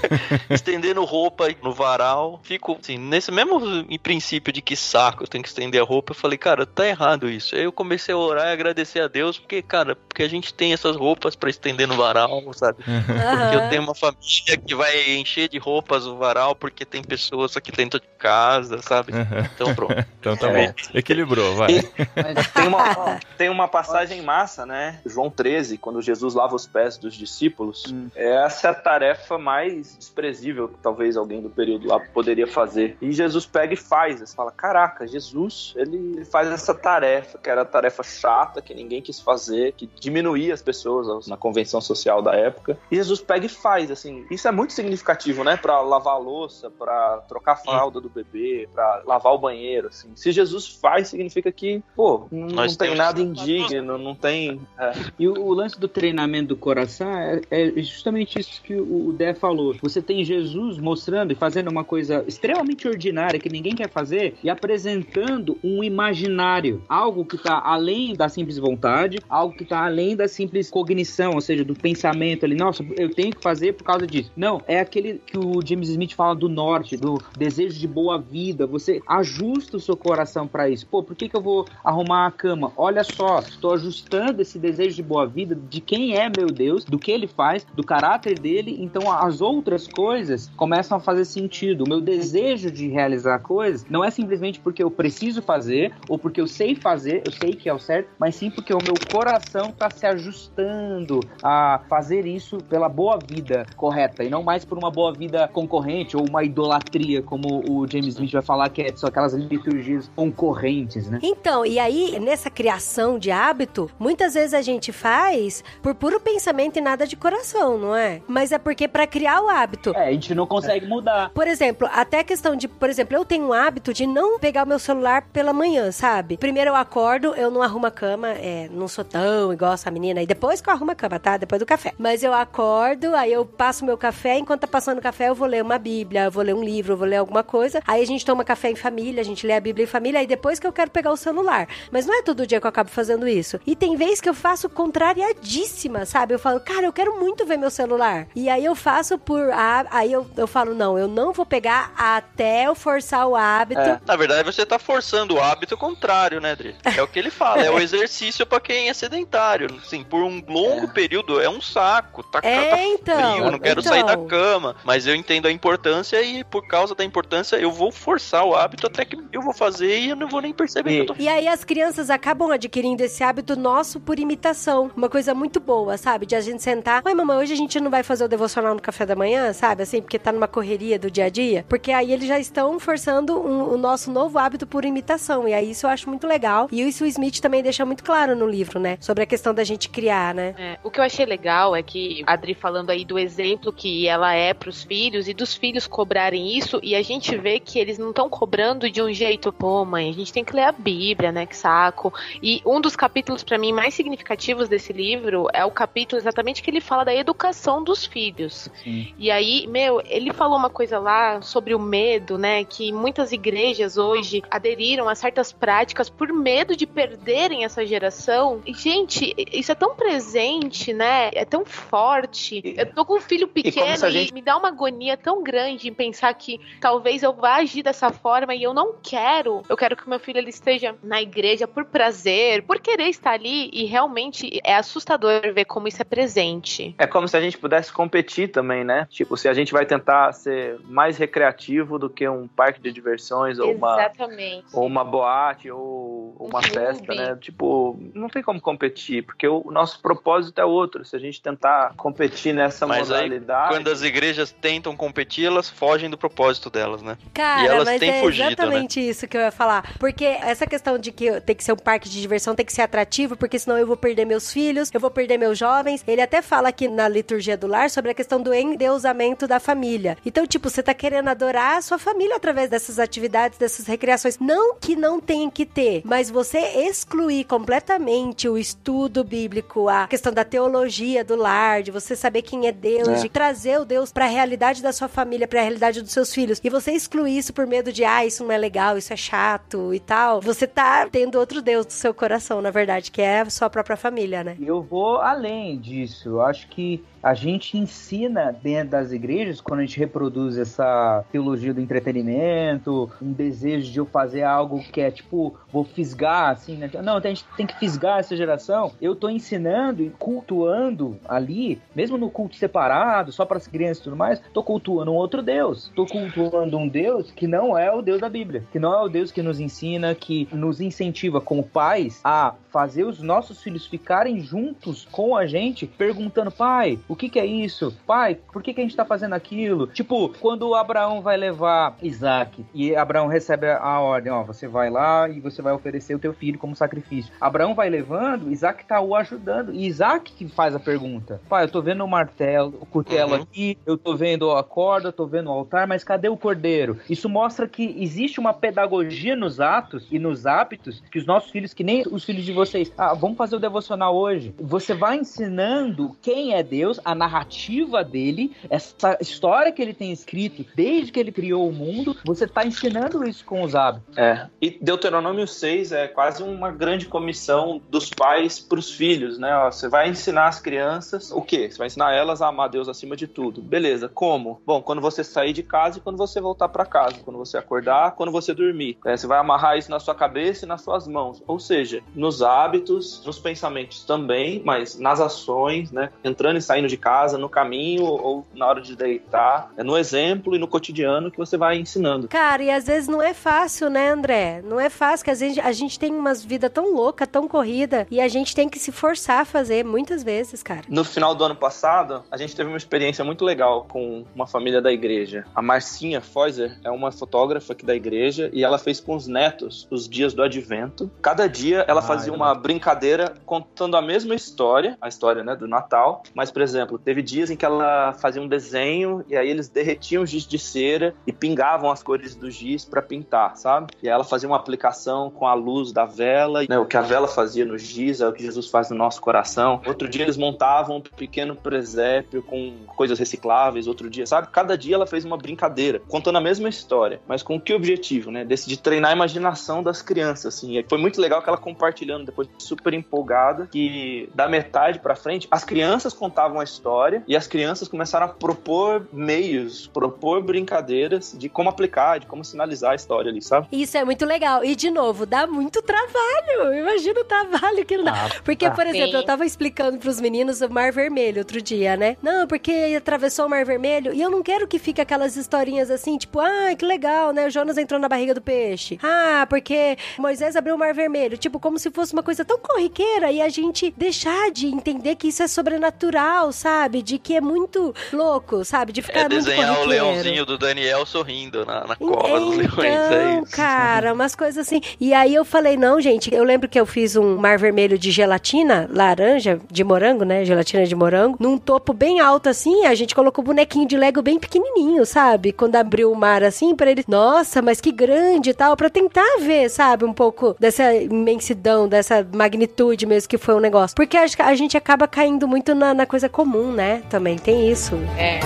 <laughs> estendendo roupa no varal, fico assim, nesse mesmo princípio de que saco eu tenho que estender a roupa, eu falei, cara, tá errado isso. Aí eu comecei a orar e agradecer a Deus, porque, cara, porque a gente tem essas roupas para estender no varal, sabe? Porque eu tenho uma família que vai encher de roupas o varal, porque tem pessoas aqui dentro de casa, sabe? Então pronto. <laughs> então tá é. bom. Equilibrou, vai. <laughs> tem, uma, tem uma passagem massa, né? João 13, quando Jesus lava os pés dos discípulos. Hum. Essa é a tarefa mais desprezível que talvez alguém do período lá poderia fazer. E Jesus pega e faz. Você fala, caraca, Jesus, ele faz essa tarefa, que era a tarefa chata, que ninguém quis fazer, que diminuía as pessoas na convenção social da época. E Jesus pega e faz, assim. Isso é muito significativo, né? Pra lavar a louça, pra trocar a fralda do bebê, pra lavar o banheiro, assim. Se Jesus faz, significa que, pô, não, não tem nada indigno, não tem. É. E o, o, lance do treinamento do coração é, é justamente isso que o, o Dé falou. Você tem Jesus mostrando e fazendo uma coisa extremamente ordinária que ninguém quer fazer e apresentando um imaginário, algo que está além da simples vontade, algo que está além da simples cognição, ou seja, do pensamento ali. Nossa, eu tenho que fazer por causa disso. Não, é aquele que o James Smith fala do norte, do desejo de boa vida. Você ajusta o seu coração para isso. Pô, por que, que eu vou arrumar a cama. Olha só, estou ajustando esse desejo de boa vida de quem é meu Deus, do que ele faz, do caráter dele. Então as outras coisas começam a fazer sentido. O meu desejo de realizar coisas não é simplesmente porque eu preciso fazer ou porque eu sei fazer, eu sei que é o certo, mas sim porque o meu coração está se ajustando a fazer isso pela boa vida correta e não mais por uma boa vida concorrente ou uma idolatria, como o James Smith vai falar que é, são aquelas liturgias concorrentes, né? Então, e aí, nessa criação de hábito, muitas vezes a gente faz por puro pensamento e nada de coração, não é? Mas é porque para criar o hábito. É, a gente não consegue mudar. Por exemplo, até a questão de, por exemplo, eu tenho um hábito de não pegar o meu celular pela manhã, sabe? Primeiro eu acordo, eu não arrumo a cama, é, não sou tão igual essa menina. E depois que eu arrumo a cama, tá? Depois do café. Mas eu acordo, aí eu passo meu café, enquanto tá passando o café, eu vou ler uma Bíblia, eu vou ler um livro, eu vou ler alguma coisa. Aí a gente toma café em família, a gente lê a Bíblia em família, aí depois que eu quero pegar o celular. Mas não é todo dia que eu acabo fazendo isso. E tem vezes que eu faço contrariadíssima, sabe? Eu falo, cara, eu quero muito ver meu celular. E aí eu faço por. Aí eu, eu falo, não, eu não vou pegar até eu forçar o hábito. É. Na verdade, você tá forçando o hábito contrário, né, Dri? É o que ele fala, é o <laughs> exercício para quem é sedentário. Assim, por um longo é. período é um saco. Tá, é, tá então, frio, eu não quero então. sair da cama. Mas eu entendo a importância e por causa da importância eu vou forçar o hábito até que eu vou fazer e eu não vou nem perceber e, tô E aí as crianças acabam adquirindo esse hábito nosso por imitação. Uma coisa muito boa, sabe? De a gente sentar. Oi, mamãe, hoje a gente não vai fazer o devocional no café da manhã, sabe? Assim, porque tá numa correria do dia a dia. Porque aí eles já estão forçando um, o nosso novo hábito por imitação. E aí isso eu acho muito legal. E isso o Smith também deixa muito claro no livro, né? Sobre a questão da gente criar, né? É, o que eu achei legal é que a Adri falando aí do exemplo que ela é pros filhos e dos filhos cobrarem isso. E a gente vê que eles não estão cobrando de um jeito, pô, mãe, a gente tem que ler a Bíblia, né? Que saco. E um dos capítulos para mim mais significativos desse livro é o capítulo exatamente que ele fala da educação dos filhos. Sim. E aí, meu, ele falou uma coisa lá sobre o medo, né? Que muitas igrejas hoje aderiram a certas práticas por medo de perderem essa geração. E, gente, isso é tão presente, né? É tão forte. Eu tô com um filho pequeno e, gente... e me dá uma agonia tão grande em pensar que talvez eu vá agir dessa forma e eu não quero. Eu quero que meu filho ele esteja na igreja por prazer, por querer estar ali e realmente é assustador ver como isso é presente. É como se a gente pudesse competir também, né? Tipo, se a gente vai tentar ser mais recreativo do que um parque de diversões ou uma ou uma boate ou uma um festa, né? Tipo, não tem como competir, porque o nosso propósito é outro. Se a gente tentar competir nessa Mas modalidade, aí, quando as igrejas tentam competir, elas fogem do propósito delas, né? Cara, e elas mas têm é fugido, exatamente né? isso que eu ia falar. Porque essa questão de que tem que ser um parque de diversão, tem que ser atrativo, porque senão eu vou perder meus filhos, eu vou perder meus jovens. Ele até fala aqui na liturgia do lar sobre a questão do endeusamento da família. Então, tipo, você tá querendo adorar a sua família através dessas atividades, dessas recreações. Não que não tem que ter, mas você excluir completamente o estudo bíblico, a questão da teologia do lar, de você saber quem é Deus, é. de trazer o Deus para a realidade da sua família, para a realidade dos seus filhos, e você excluir isso por medo de, ah, isso não é legal, isso é chato e tal, você tá tendo outro Deus do seu coração, na verdade, que é a sua própria família, né? Eu vou além disso. Eu acho que a gente ensina dentro das igrejas, quando a gente reproduz essa teologia do entretenimento, um desejo de eu fazer algo que é tipo, vou fisgar, assim, né? Não, a gente tem que fisgar essa geração. Eu tô ensinando e cultuando ali, mesmo no culto separado, só para as crianças e tudo mais, tô cultuando um outro Deus. Tô cultuando um Deus que não é o Deus da Bíblia, que não é o Deus que nos ensina, que nos incentiva como pais a fazer os nossos filhos ficarem juntos com a gente, perguntando, pai, o que, que é isso? Pai, por que, que a gente tá fazendo aquilo? Tipo, quando Abraão vai levar Isaac e Abraão recebe a ordem, ó, você vai lá e você vai oferecer o teu filho como sacrifício. Abraão vai levando, Isaac tá o ajudando. E Isaac que faz a pergunta. Pai, eu tô vendo o martelo, o cutelo uhum. aqui, eu tô vendo a corda, eu tô vendo o altar, mas cadê o cordeiro? Isso mostra que existe uma pedagogia nos atos e nos hábitos que os nossos filhos, que nem os filhos de vocês, ah, vamos fazer o devocional hoje. Você vai ensinando quem é Deus, a narrativa dele, essa história que ele tem escrito desde que ele criou o mundo, você está ensinando isso com os hábitos. É. E Deuteronômio 6 é quase uma grande comissão dos pais para os filhos, né? Ó, você vai ensinar as crianças o quê? Você vai ensinar elas a amar Deus acima de tudo. Beleza, como? Bom, quando você sair de casa e quando você voltar para casa, quando você acordar, quando você dormir. É, você vai amarrar isso na sua cabeça e nas suas mãos. Ou seja, nos hábitos, nos pensamentos também, mas nas ações, né? Entrando e saindo de casa, no caminho ou na hora de deitar. É no exemplo e no cotidiano que você vai ensinando. Cara, e às vezes não é fácil, né, André? Não é fácil, que às vezes a gente tem umas vida tão louca, tão corrida, e a gente tem que se forçar a fazer muitas vezes, cara. No final do ano passado, a gente teve uma experiência muito legal com uma família da igreja. A Marcinha Foiser é uma fotógrafa aqui da igreja e ela fez com os netos os dias do advento. Cada dia ela fazia uma brincadeira contando a mesma história, a história né, do Natal, mas, por exemplo, teve dias em que ela fazia um desenho e aí eles derretiam o giz de cera e pingavam as cores do giz para pintar, sabe? E ela fazia uma aplicação com a luz da vela, né? o que a vela fazia no giz é o que Jesus faz no nosso coração. Outro dia eles montavam um pequeno presépio com coisas recicláveis, outro dia, sabe? Cada dia ela fez uma brincadeira, contando a mesma história, mas com que objetivo, né? Desse de treinar a imaginação das crianças, assim. E foi muito legal que ela compartilhando depois super empolgada que da metade para frente as crianças contavam a história e as crianças começaram a propor meios, propor brincadeiras de como aplicar, de como sinalizar a história ali, sabe? Isso é muito legal. E, de novo, dá muito trabalho. <laughs> Imagina o trabalho que não dá. Ah, porque, por exemplo, sim. eu tava explicando pros meninos o Mar Vermelho outro dia, né? Não, porque atravessou o Mar Vermelho e eu não quero que fique aquelas historinhas assim, tipo, ah, que legal, né? O Jonas entrou na barriga do peixe. Ah, porque Moisés abriu o Mar Vermelho. Tipo, como se fosse uma coisa tão corriqueira e a gente deixar de entender que isso é sobrenatural, sabe? De que é muito louco, sabe? De ficar É muito desenhar o leãozinho do Daniel sorrindo na, na cova dos leões, é Então, isso. cara, umas coisas assim. E aí eu falei, não, gente, eu lembro que eu fiz um mar vermelho de gelatina, laranja, de morango, né? Gelatina de morango, num topo bem alto assim, a gente colocou o bonequinho de Lego bem pequenininho, sabe? Quando abriu o mar assim, pra eles, nossa, mas que grande e tal, pra tentar ver, sabe? Um pouco dessa imensidão, dessa magnitude mesmo que foi o negócio. Porque acho que a gente acaba caindo muito na, na coisa comum, né? Também tem isso. É.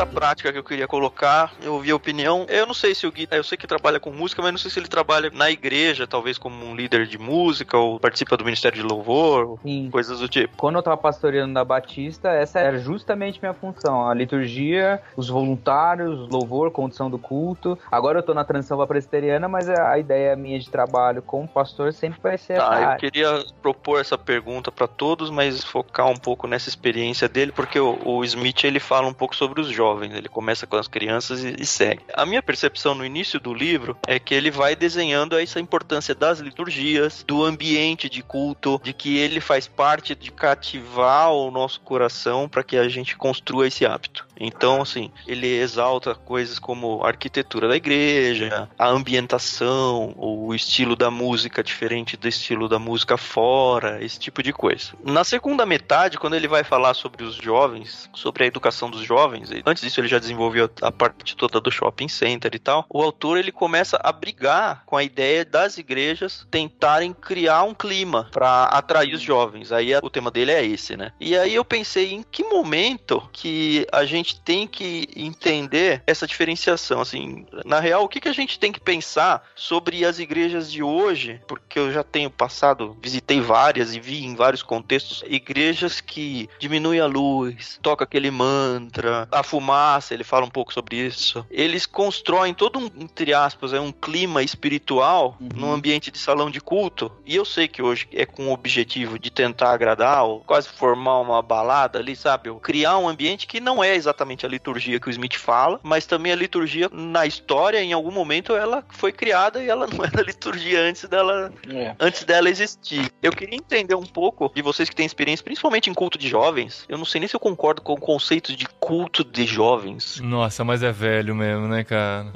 pergunta prática que eu queria colocar. Eu ouvi a opinião. Eu não sei se o Gui, eu sei que trabalha com música, mas não sei se ele trabalha na igreja, talvez como um líder de música, ou participa do Ministério de Louvor, coisas do tipo. Quando eu tava pastoreando na Batista, essa era justamente minha função. A liturgia, os voluntários, louvor, condição do culto. Agora eu tô na transição pra presbiteriana, mas a ideia minha de trabalho como pastor sempre vai ser essa Tá, eu queria propor essa pergunta pra todos, mas focar um pouco nessa experiência dele, porque o, o Smith ele fala um pouco sobre os jovens. Ele começa com as crianças e, e segue. A minha percepção no início do livro é que ele vai desenhando essa importância das liturgias, do ambiente de culto, de que ele faz parte de cativar o nosso coração para que a gente construa esse hábito. Então, assim, ele exalta coisas como a arquitetura da igreja, a ambientação, o estilo da música diferente do estilo da música fora, esse tipo de coisa. Na segunda metade, quando ele vai falar sobre os jovens, sobre a educação dos jovens, antes disso ele já desenvolveu a parte toda do shopping center e tal, o autor ele começa a brigar com a ideia das igrejas tentarem criar um clima para atrair os jovens. Aí o tema dele é esse, né? E aí eu pensei em que momento que a gente tem que entender essa diferenciação, assim, na real, o que, que a gente tem que pensar sobre as igrejas de hoje, porque eu já tenho passado, visitei várias e vi em vários contextos igrejas que diminuem a luz, toca aquele mantra, a fumaça, ele fala um pouco sobre isso. Eles constroem todo um, entre aspas, é um clima espiritual Uhum. num ambiente de salão de culto. E eu sei que hoje é com o objetivo de tentar agradar, ou quase formar uma balada ali, sabe? Ou criar um ambiente que não é exatamente a liturgia que o Smith fala, mas também a liturgia na história, em algum momento, ela foi criada e ela <laughs> não era liturgia antes dela É. antes dela existir. Eu queria entender um pouco de vocês que têm experiência, principalmente em culto de jovens. Eu não sei nem se eu concordo com o conceito de culto de jovens. Nossa, mas é velho mesmo, né, cara?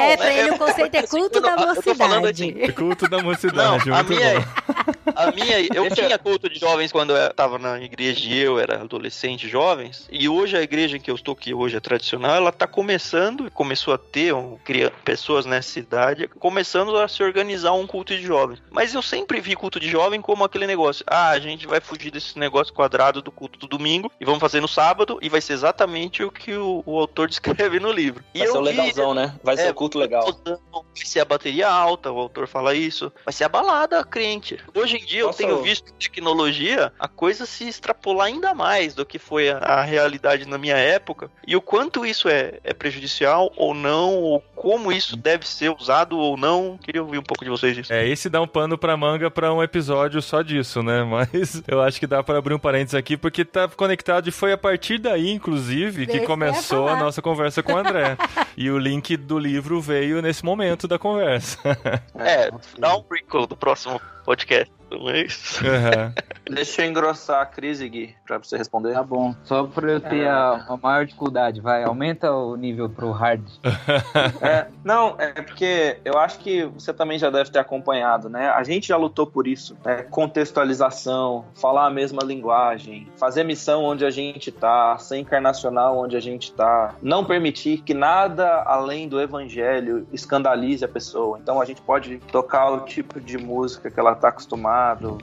é, <laughs> pra ele o conceito é culto da mocidade. É. Culto da Não, mocidade, a muito minha, bom. a minha, eu é- tinha culto de jovens quando eu tava na igreja e eu era adolescente, jovens. E hoje a igreja em que eu estou, que hoje é tradicional, ela tá começando, começou a ter um, pessoas nessa idade, começando a se organizar um culto de jovens. Mas eu sempre vi culto de jovem como aquele negócio. Ah, a gente vai fugir desse negócio quadrado do culto do domingo e vamos fazer no sábado e vai ser exatamente o que o, o autor <laughs> descreve no livro. E Vai ser eu o vi- legalzão, né? Vai ser É, o culto legal. Vai ser a bateria alta, o autor fala isso. Vai ser a balada crente. Hoje em dia Nossa, eu tenho visto tecnologia a coisa se extrapolar ainda mais do que foi a, a realidade na minha época. E o quanto isso é, é prejudicial ou não, ou como isso deve ser usado ou não. Queria ouvir um pouco de vocês disso. É, esse dá um pano pra manga pra um episódio só disso, né? <laughs> Mas eu acho que dá pra abrir um parênteses aqui, porque tá conectado e foi a partir daí, inclusive, que ia começou a nossa conversa com o André. e o link do livro veio nesse momento da conversa. É, dá um prequel do próximo podcast. Mas... Aham. <laughs> Deixa eu engrossar a crise, Gui, pra você responder. Tá bom. Só pra eu ter a, a maior dificuldade, vai. Aumenta o nível pro hard. <laughs> É, não, é porque eu acho que você também já deve ter acompanhado, né? A gente já lutou por isso, né? Contextualização, falar a mesma linguagem, fazer missão onde a gente tá, ser encarnacional onde a gente tá, não permitir que nada além do evangelho escandalize a pessoa. Então a gente pode tocar o tipo de música que ela tá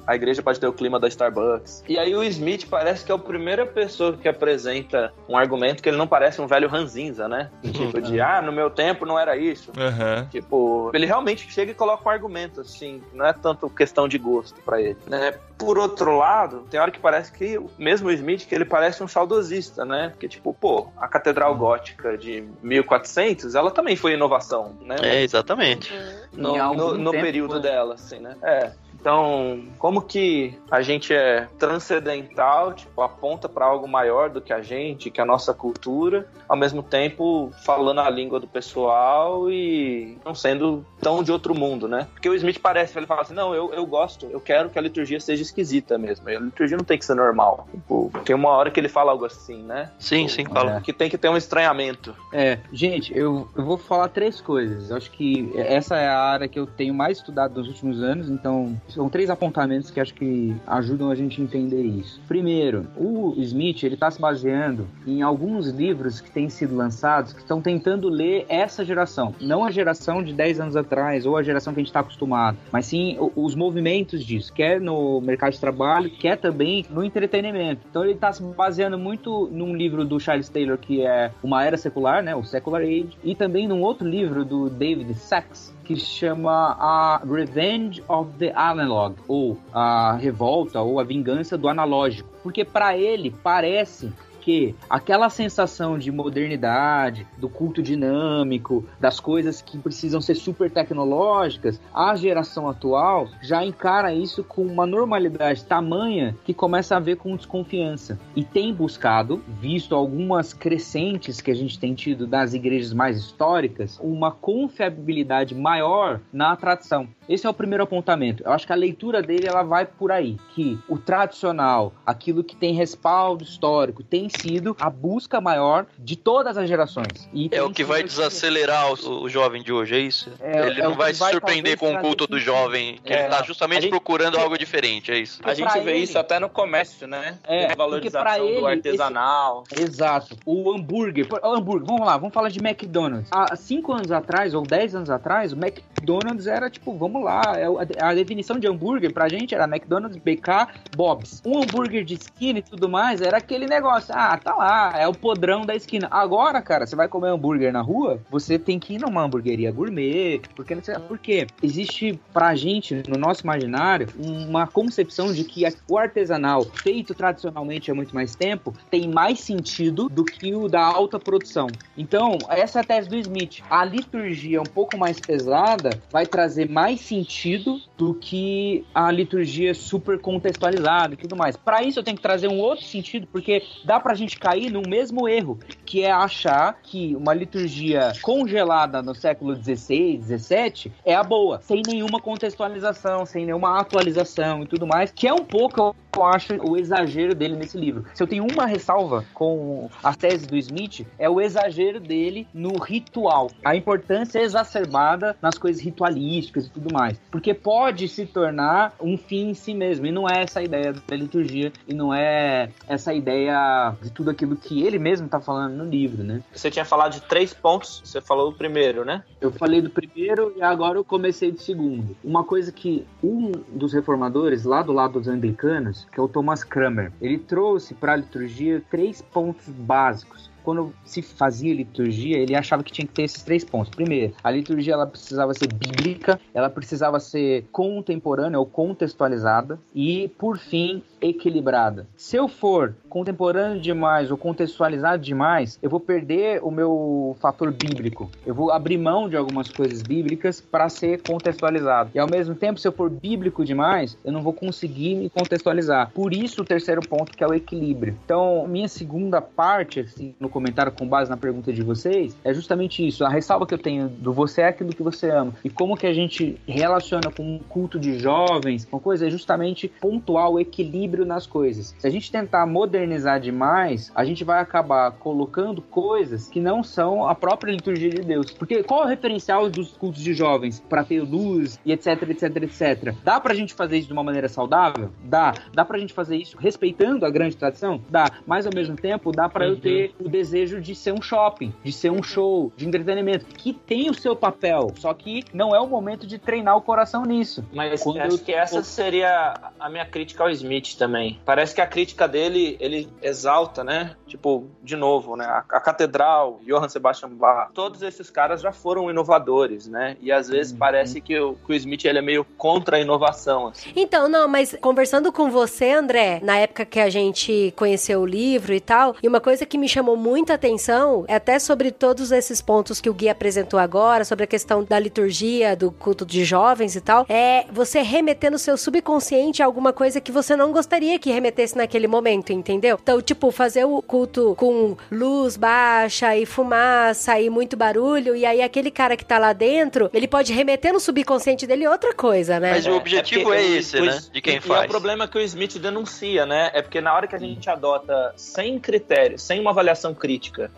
a igreja pode ter o clima da Starbucks. E aí o Smith parece que é a primeira pessoa que apresenta um argumento que ele não parece um velho ranzinza, né? Tipo de, ah, no meu tempo não era isso. Aham. Tipo, ele realmente chega e coloca um argumento, assim, não é tanto questão de gosto pra ele, né? Por outro lado, tem hora que parece que, mesmo o Smith, que ele parece um saudosista, né? Porque, tipo, pô, a Catedral Gótica de 1400, ela também foi inovação, né? É, exatamente. No, algum no- no tempo período foi. dela, assim, né? É. Então, como que a gente é transcendental, tipo, aponta para algo maior do que a gente, que é a nossa cultura, ao mesmo tempo falando a língua do pessoal e não sendo tão de outro mundo, né? Porque o Smith parece, ele fala assim, não, eu, eu gosto, eu quero que a liturgia seja esquisita mesmo. A liturgia não tem que ser normal. Tipo, tem uma hora que ele fala algo assim, né? Sim, sim, fala. Que tem que ter um estranhamento. É, gente, eu, eu vou falar três coisas. Eu acho que essa é a área que eu tenho mais estudado nos últimos anos, então são três apontamentos que acho que ajudam a gente a entender isso. Primeiro, o Smith, ele tá se baseando em alguns livros que têm sido lançados que estão tentando ler essa geração, não a geração de 10 anos atrás ou a geração que a gente está acostumado, mas sim os movimentos disso, quer no mercado de trabalho, quer também no entretenimento. Então ele está se baseando muito num livro do Charles Taylor que é Uma Era Secular, né, o Secular Age, e também num outro livro do David Sachs que chama a Revenge of the Analog, ou a revolta ou a vingança do analógico, porque para ele parece que aquela sensação de modernidade, do culto dinâmico, das coisas que precisam ser super tecnológicas, a geração atual já encara isso com uma normalidade tamanha que começa a ver com desconfiança. E tem buscado, visto algumas crescentes que a gente tem tido das igrejas mais históricas, uma confiabilidade maior na tradição. Esse é o primeiro apontamento. Eu acho que a leitura dele ela vai por aí, que o tradicional, aquilo que tem respaldo histórico, tem sido a busca maior de todas as gerações. E é o que vai desacelerar o, o, jovem de hoje, é isso? É, ele é não vai se surpreender com o culto do jovem, que é, ele tá justamente gente, procurando algo diferente, é isso. A gente vê ele, isso até no comércio, né? É, a valorização ele, do artesanal. Esse, exato. O hambúrguer, o hambúrguer, vamos lá, vamos falar de McDonald's. Há cinco anos atrás, ou dez anos atrás, o McDonald's era tipo, vamos lá, é a, a definição de hambúrguer pra gente era McDonald's, BK, Bob's. Um hambúrguer de esquina e tudo mais era aquele negócio, ah, tá lá, é o podrão da esquina. Agora, cara, você vai comer hambúrguer na rua, você tem que ir numa hamburgueria gourmet, porque, porque existe pra gente, no nosso imaginário, uma concepção de que o artesanal, feito tradicionalmente há muito mais tempo, tem mais sentido do que o da alta produção. Então, essa é a tese do Smith. A liturgia um pouco mais pesada vai trazer mais sentido do que a liturgia super contextualizada e tudo mais. Para isso eu tenho que trazer um outro sentido, porque dá pra gente cair no mesmo erro, que é achar que uma liturgia congelada no século XVI, XVII é a boa, sem nenhuma contextualização, sem nenhuma atualização e tudo mais, que é um pouco, eu acho, o exagero dele nesse livro. Se eu tenho uma ressalva com a tese do Smith, é o exagero dele no ritual, a importância exacerbada nas coisas ritualísticas e tudo mais, porque pode se tornar um fim em si mesmo, e não é essa a ideia da liturgia, e não é essa ideia de tudo aquilo que ele mesmo está falando no livro, né? Você tinha falado de três pontos, você falou o primeiro, né? Eu falei do primeiro e agora eu comecei do segundo. Uma coisa que um dos reformadores, lá do lado dos anglicanos, que é o Thomas Cranmer, ele trouxe para a liturgia três pontos básicos quando se fazia liturgia, ele achava que tinha que ter esses três pontos. Primeiro, a liturgia ela precisava ser bíblica, ela precisava ser contemporânea ou contextualizada e, por fim, equilibrada. Se eu for contemporâneo demais ou contextualizado demais, eu vou perder o meu fator bíblico. Eu vou abrir mão de algumas coisas bíblicas para ser contextualizado. E ao mesmo tempo, se eu for bíblico demais, eu não vou conseguir me contextualizar. Por isso o terceiro ponto que é o equilíbrio. Então, minha segunda parte, assim, no comentário com base na pergunta de vocês, é justamente isso. A ressalva que eu tenho do você é aquilo que você ama. E como que a gente relaciona com um culto de jovens, uma coisa é justamente pontuar o equilíbrio nas coisas. Se a gente tentar modernizar demais, a gente vai acabar colocando coisas que não são a própria liturgia de Deus. Porque qual é o referencial dos cultos de jovens para ter luz e etc, etc, etc? Dá pra gente fazer isso de uma maneira saudável? Dá. Dá pra gente fazer isso respeitando a grande tradição? Dá. Mas ao mesmo tempo, dá para uhum. eu ter o desejo desejo de ser um shopping, de ser um show, de entretenimento, que tem o seu papel, só que não é o momento de treinar o coração nisso. Mas Quando acho eu... que essa seria a minha crítica ao Smith também. Parece que a crítica dele, ele exalta, né? Tipo, de novo, né? A, a Catedral, Johann Sebastian Bach, todos esses caras já foram inovadores, né? E às vezes uhum. parece que o, que o Smith ele é meio contra a inovação. Assim. Então, não, mas conversando com você, André, na época que a gente conheceu o livro e tal, e uma coisa que me chamou muito muita atenção, até sobre todos esses pontos que o Gui apresentou agora, sobre a questão da liturgia, do culto de jovens e tal, é você remeter no seu subconsciente a alguma coisa que você não gostaria que remetesse naquele momento, entendeu? Então, tipo, fazer o culto com luz baixa e fumaça e muito barulho, e aí aquele cara que tá lá dentro, ele pode remeter no subconsciente dele outra coisa, né? Mas o objetivo é, é esse, né? De quem e faz. é o problema que o Smith denuncia, né? É porque na hora que a gente adota sem critério, sem uma avaliação crítica,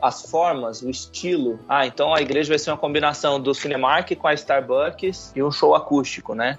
as formas, o estilo, ah, então a igreja vai ser uma combinação do Cinemark com a Starbucks e um show acústico, né?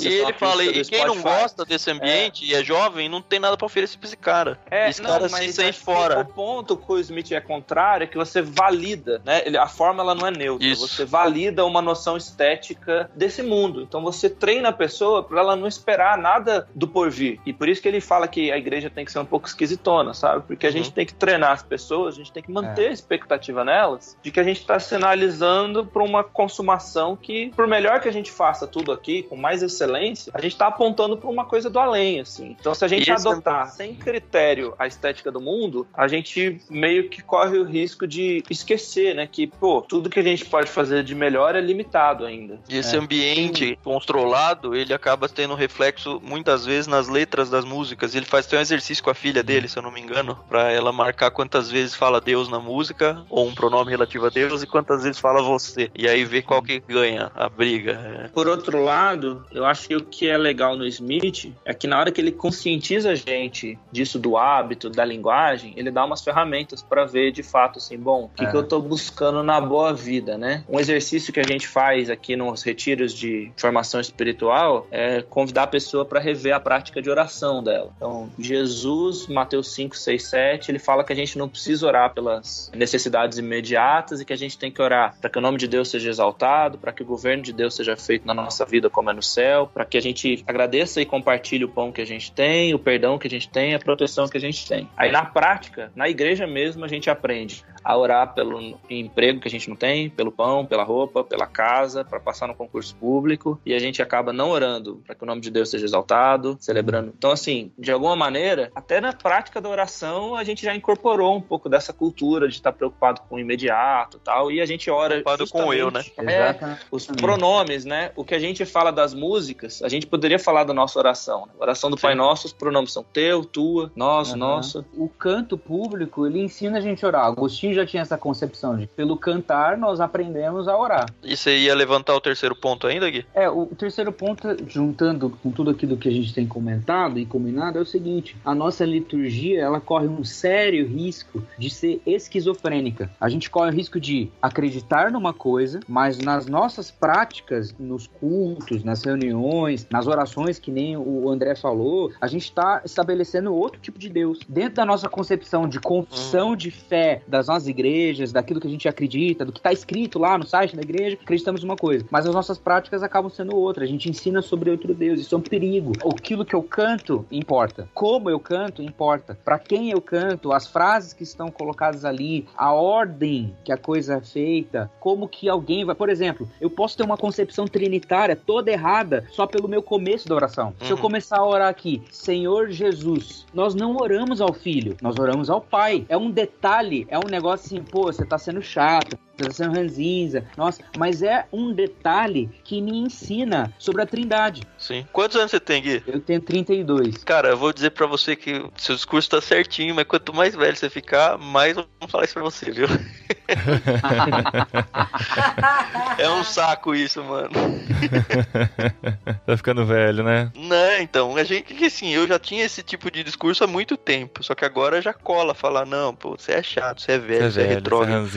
E ele fala, e quem não gosta desse ambiente é. e é jovem, não tem nada pra oferecer pra esse cara. É, esse não, cara mas se sente fora. O ponto que o Smith é contrário é que você valida, né? A forma ela não é neutra. Isso. Você valida uma noção estética desse mundo. Então você treina a pessoa para ela não esperar nada do porvir. E por isso que ele fala que a igreja tem que ser um pouco esquisitona, sabe? Porque a gente uhum. tem que treinar as pessoas, a gente tem que manter é. a expectativa nelas de que a gente está sinalizando para uma consumação que, por melhor que a gente faça tudo aqui, com mais excelência, a gente está apontando para uma coisa do além, assim. Então se a gente isso adotar é... sem critério a estética do mundo, a gente meio que corre o risco de esquecer, né? Que, pô, tudo que a gente pode fazer de melhor é limitado ainda. E esse é. ambiente controlado, ele acaba tendo reflexo muitas vezes nas letras das músicas. Ele faz até um exercício com a filha dele, se eu não me engano, para ela marcar quantas vezes fala Deus na música, ou um pronome relativo a Deus, e quantas vezes fala você. E aí ver qual que ganha a briga. Por outro lado, eu acho que o que é legal no Smith é que na hora que ele conscientiza a gente disso do hábito, da linguagem, ele dá umas ferramentas para ver de fato assim, bom, o que, é. que eu tô buscando na boa vida, né? Um exercício que a gente faz aqui nos retiros de formação espiritual é convidar a pessoa para rever a prática de oração dela. Então, Jesus, Mateus 5, 6, 7, ele fala que a gente não precisa orar pelas necessidades imediatas e que a gente tem que orar para que o nome de Deus seja exaltado, para que o governo de Deus seja feito na nossa vida como é no céu, para que a gente agradeça e compartilhe o pão que a gente tem, o perdão que a gente tem, a proteção que a gente tem. Aí na prática, na igreja mesmo, a gente aprende a orar pelo emprego que a gente não tem, pelo pão, pela roupa, pela casa, para passar no concurso público, e a gente acaba não orando para que o nome de Deus seja exaltado, celebrando. Então, assim, de alguma maneira, até na prática da oração, a gente já incorporou um pouco dessa cultura de estar preocupado com o imediato tal, e a gente ora. Preocupado com eu, né? É, os pronomes, né? O que a gente fala das músicas, a gente poderia falar da nossa oração. Né? oração do Sim. Pai Nosso, os pronomes são teu, tua, nós, uhum. nossa. O canto público, ele ensina a gente a orar. Agostinho já tinha essa concepção de pelo cantar nós aprendemos a orar. E você ia levantar o terceiro ponto ainda, Gui? É, o terceiro ponto, juntando com tudo aquilo que a gente tem comentado e combinado, é o seguinte: a nossa liturgia ela corre um sério risco de ser esquizofrênica. A gente corre o risco de acreditar numa coisa, mas nas nossas práticas, nos cultos, nas reuniões, nas orações, que nem o André falou, a gente está estabelecendo outro tipo de Deus. Dentro da nossa concepção de confissão hum. de fé das nossas igrejas, daquilo que a gente acredita, do que está escrito lá no site da igreja, acreditamos uma coisa. Mas as nossas práticas acabam sendo outra. A gente ensina sobre outro Deus. Isso é um perigo. Aquilo que eu canto importa. Como eu canto importa. Para quem eu canto, as frases que estão colocadas ali, a ordem que a coisa é feita, como que alguém vai. Por exemplo, eu posso ter uma concepção trinitária toda errada só pelo meu começo da oração. Uhum. Se eu uhum. começar a orar aqui, Senhor Jesus, nós não oramos ao Filho, nós oramos ao Pai. É um detalhe, é um negócio assim, pô, você tá sendo chato, sendo ranzinza. Nossa, mas é um detalhe que me ensina sobre a Trindade. Sim. Quantos anos você tem, Gui? Eu tenho 32. Cara, eu vou dizer para você que seu discurso tá certinho, mas quanto mais velho você ficar, mais vamos falar isso pra você, viu? <laughs> é um saco isso, mano. <laughs> tá ficando velho, né? Não, então, a gente, assim, eu já tinha esse tipo de discurso há muito tempo, só que agora já cola falar, não, pô, você é chato, você é velho, você é, velho, você é retrógrado.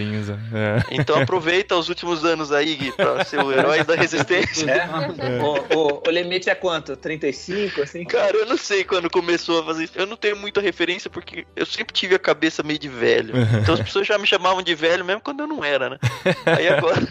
É. <laughs> Então aproveita os últimos anos aí, Gui, pra ser o herói da resistência. É? é. O, o, o, limite é quanto? 35, assim? Cara, eu não sei quando começou a fazer isso. Eu não tenho muita referência porque eu sempre tive a cabeça meio de velho. <laughs> Então as pessoas já me chamavam de velho mesmo quando eu não era, né? Aí agora...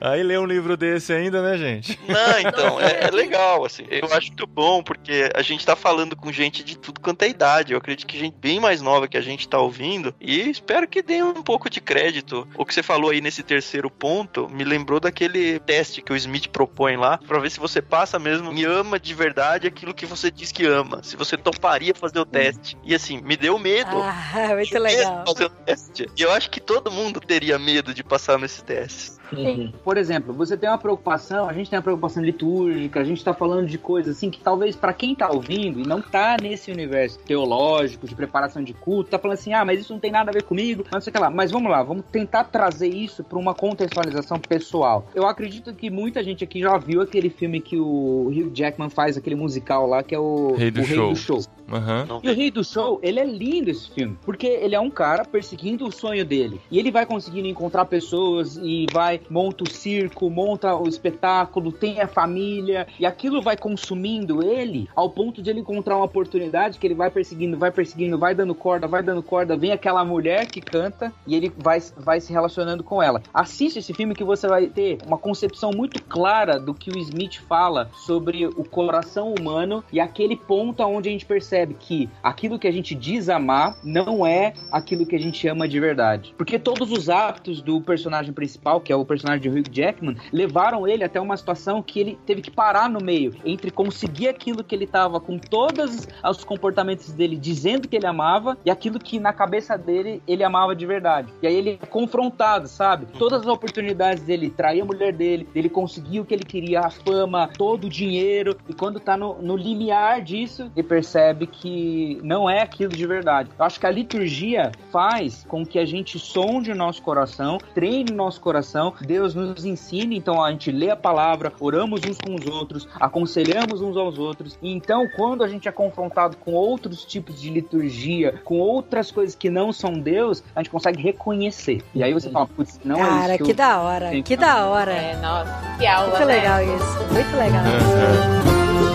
Aí lê um livro desse ainda, né, gente? Não, então, é, é legal, assim. Eu acho muito bom, porque a gente tá falando com gente de tudo quanto é idade. Eu acredito que gente bem mais nova que a gente tá ouvindo. E espero que dê um pouco de crédito. O que você falou aí nesse terceiro ponto me lembrou daquele teste que o Smith propõe lá, pra ver se você passa mesmo e ama de verdade aquilo que você diz que ama. Se você toparia fazer o teste. E assim, me deu medo. Ah, <laughs> muito legal. fazer o teste. E eu acho que todo mundo teria medo de passar nesse teste. Sim. Por exemplo, você tem uma preocupação, a gente tem uma preocupação litúrgica, a gente tá falando de coisas assim que talvez para quem tá ouvindo e não tá nesse universo teológico, de preparação de culto, tá falando assim, ah, mas isso não tem nada a ver comigo, não sei o que lá. Mas vamos lá, vamos tentar trazer isso para uma contextualização pessoal. Eu acredito que muita gente aqui já viu aquele filme que o Hugh Jackman faz, aquele musical lá, que é o Rei do o Show. Rei do Show. Aham. E o Rei do Show, ele é lindo esse filme, porque ele é um cara perseguindo o sonho dele. E ele vai conseguindo encontrar pessoas e vai, monta o circo, monta o espetáculo, tem a família, e aquilo vai consumindo ele ao ponto de ele encontrar uma oportunidade que ele vai perseguindo, vai perseguindo, vai dando corda, vai dando corda, vem aquela mulher que canta e ele vai, vai se relacionando com ela. Assiste esse filme que você vai ter uma concepção muito clara do que o Smith fala sobre o coração humano e aquele ponto onde a gente percebe que aquilo que a gente diz amar não é aquilo que a gente ama de verdade. Porque todos os atos do personagem principal, que é o personagem de Hugh Jackman, levaram ele até uma situação que ele teve que parar no meio entre conseguir aquilo que ele estava com todos os comportamentos dele dizendo que ele amava e aquilo que na cabeça dele ele amava de verdade. E aí ele é confrontado, sabe? Todas as oportunidades dele trair a mulher dele, dele conseguir o que ele queria, a fama, todo o dinheiro, e quando tá no, no limiar disso, ele percebe que não é aquilo de verdade. Eu acho que a liturgia faz com que a gente sonde o nosso coração, treine o nosso coração, Deus nos ensine, então a gente lê a palavra, oramos uns com os outros, aconselhamos uns aos outros, e então quando a gente é confrontado com outros tipos de liturgia, com outras coisas que não são Deus, a gente consegue reconhecer. E aí você fala, putz, não é isso. Cara, que que eu- da hora, que que da hora. É, nossa, que aula, Muito né? legal isso, muito legal.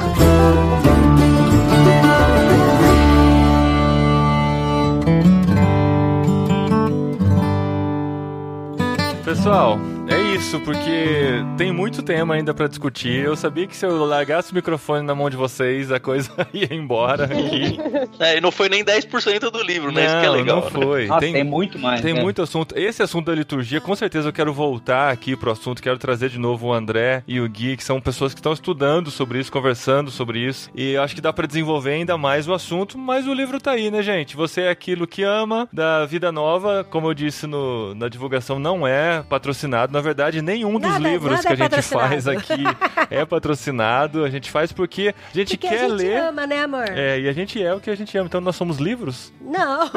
É as well. Isso, porque tem muito tema ainda pra discutir. Eu sabia que se eu largasse o microfone na mão de vocês, a coisa <laughs> ia embora aqui. É, e não foi nem 10% do livro, né? Isso que é legal. não foi. Nossa, tem, tem, muito mais. Tem né? muito assunto. Esse assunto da liturgia, com certeza eu quero voltar aqui pro assunto. Quero trazer de novo o André e o Gui, que são pessoas que estão estudando sobre isso, conversando sobre isso. E acho que dá pra desenvolver ainda mais o assunto. Mas o livro tá aí, né, gente? Você é aquilo que ama da vida nova. Como eu disse no, na divulgação, não é patrocinado. Na verdade, nenhum dos Nada- livros nada que a é gente faz aqui <laughs> é patrocinado. A gente faz porque a gente Porque quer a gente ler. ama, né, amor? É, e a gente é o que a gente ama. Então nós somos livros. Não. <laughs>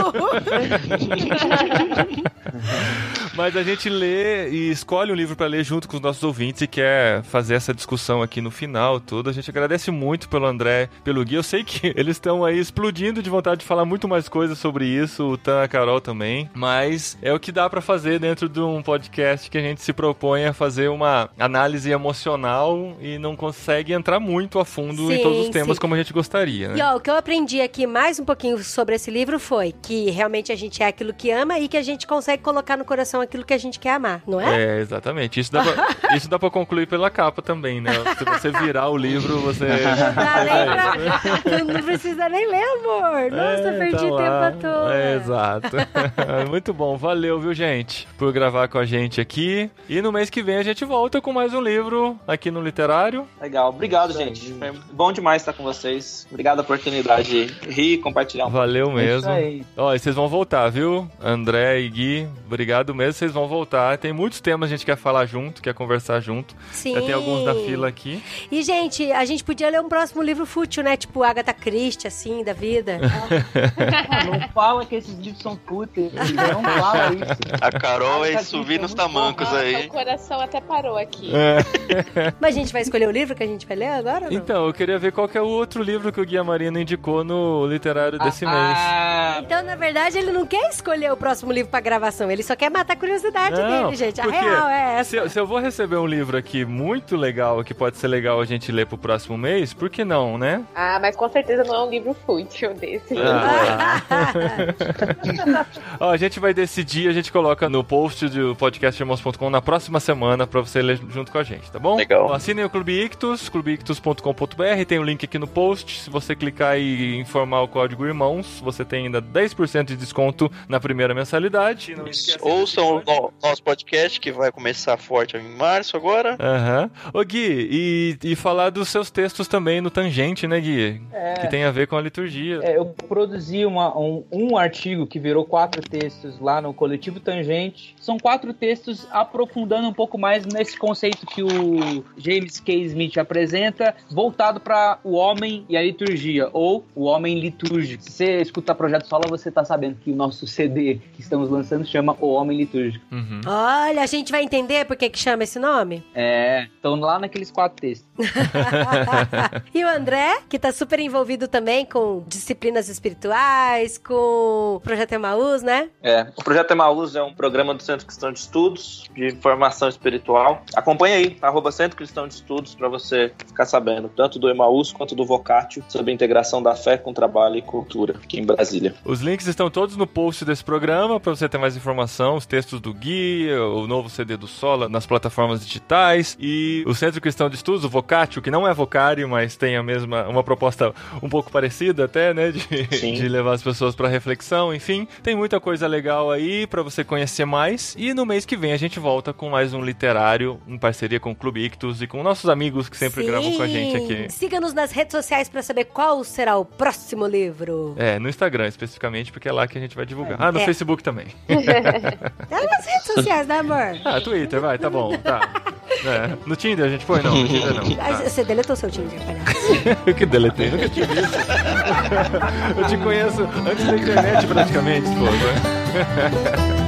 Mas a gente lê e escolhe um livro pra ler junto com os nossos ouvintes e quer fazer essa discussão aqui no final toda. A gente agradece muito pelo André, pelo Gui. Eu sei que <laughs> eles estão aí explodindo de vontade de falar muito mais coisas sobre isso, o Tan, a Carol também. Mas é o que dá pra fazer dentro de um podcast que a gente se propõe a fazer uma análise emocional e não consegue entrar muito a fundo em Sim, todos os temas sim. como a gente gostaria, né? E ó, o que eu aprendi aqui mais um pouquinho sobre esse livro foi que realmente a gente é aquilo que ama e que a gente consegue colocar no coração aquilo que a gente quer amar, não é? É, exatamente. Isso dá, pra, <laughs> isso dá pra concluir pela capa também, né? Se você virar o livro, você. Não <laughs> nem pra... <laughs> Não precisa nem ler, amor. Nossa, É, perdi tá tempo à toa. É, exato. Muito bom. Valeu, viu, gente? Por gravar com a gente aqui. E no mês que vem a gente volta com mais um livro aqui no Literário. Legal, obrigado, gente. Foi bom demais estar com vocês. Obrigado a oportunidade de rir e compartilhar um pouco. Valeu É isso mesmo. aí. Ó, e vocês vão voltar, viu? André e Gui, obrigado mesmo. Vocês vão voltar. Tem muitos temas que a gente quer falar junto, quer conversar junto. Sim. Já tem alguns na fila aqui. E, gente, a gente podia ler um próximo livro fútil, né? Tipo Agatha Christie, assim, da vida. <laughs> <laughs> Não fala que esses livros são fúteis. Não fala isso. A Carol é subir nos muito tamancos aí. O coração até parou aqui. <laughs> Mas a gente vai escolher o livro que a gente vai ler agora? Então, eu queria ver qual que é o outro livro que o Guia Marino indicou no literário desse mês. Ah, Ah, Então, na verdade, ele não quer escolher o próximo livro pra gravação, ele só quer matar a curiosidade Não, dele, gente. A real é essa. Se, eu- se eu vou receber um livro aqui muito legal, que pode ser legal a gente ler pro próximo mês, por que não, né? Ah, mas com certeza não é um livro fútil desse. Ah. <laughs> Ó, a gente vai decidir, a gente coloca no post do podcastirmãos.com na próxima semana pra você ler junto com a gente, tá bom? Legal. Ó, assinem o Clube Ictus, clubeictus.com.br, tem o link aqui no post. Se você clicar e informar o código IRMãos, você tem ainda 10% de desconto na primeira mensalidade. Ouçam o nosso podcast que vai começar forte em março agora. Aham. Ô Gui, e, e falar dos seus textos também no Tangente, né, Gui? É. Que tem a ver com a liturgia. É, eu produzi uma- um, um artigo que virou quatro textos lá no Coletivo Tangente. São quatro textos aprofundando um pouco mais nesse conceito que o James K. Smith apresenta, voltado para o homem e a liturgia, ou o homem litúrgico. Se você escuta Projeto Sola, você tá sabendo que o nosso CD que estamos lançando chama O Homem Litúrgico. Uhum. Olha, a gente vai entender por que que chama esse nome? É, estão lá naqueles quatro textos. <laughs> e o André, que tá super envolvido também com disciplinas espirituais, com o Projeto Emaús, né? É, o Projeto Emaús é um programa do Centro Cristão de Estudos de formação espiritual. Acompanhe aí, arroba Centro Cristão de Estudos, para você ficar sabendo tanto do Emaús quanto do Vocatio sobre a integração da fé com trabalho e cultura aqui em Brasília. Os links estão todos no post desse programa para você ter mais informação, os textos do Gui, o novo CD do Sola nas plataformas digitais e o Centro Cristão de Estudos, o Vocatio, que não é vocário, mas tem a mesma uma proposta um pouco parecida até, né, de, de levar as pessoas para reflexão, enfim, tem muita coisa legal aí para você conhecer mais e no mês que vem a gente volta com mais um literário em parceria com o Clube Ictus e com nossos amigos que sempre Sim. gravam com a gente aqui. Siga-nos nas redes sociais para saber qual será o próximo livro. É, no Instagram especificamente, porque é lá que a gente vai divulgar. Ah, no É. Facebook também. É <laughs> nas redes sociais, né, amor? Ah, Twitter, vai, tá bom, tá. É. No Tinder a gente põe? Não, no Tinder não. Ah, Tá. Você deletou seu Tinder, palhaço. <laughs> Eu que deletei, nunca tive isso. <laughs> Eu te conheço antes da internet praticamente, pô. né?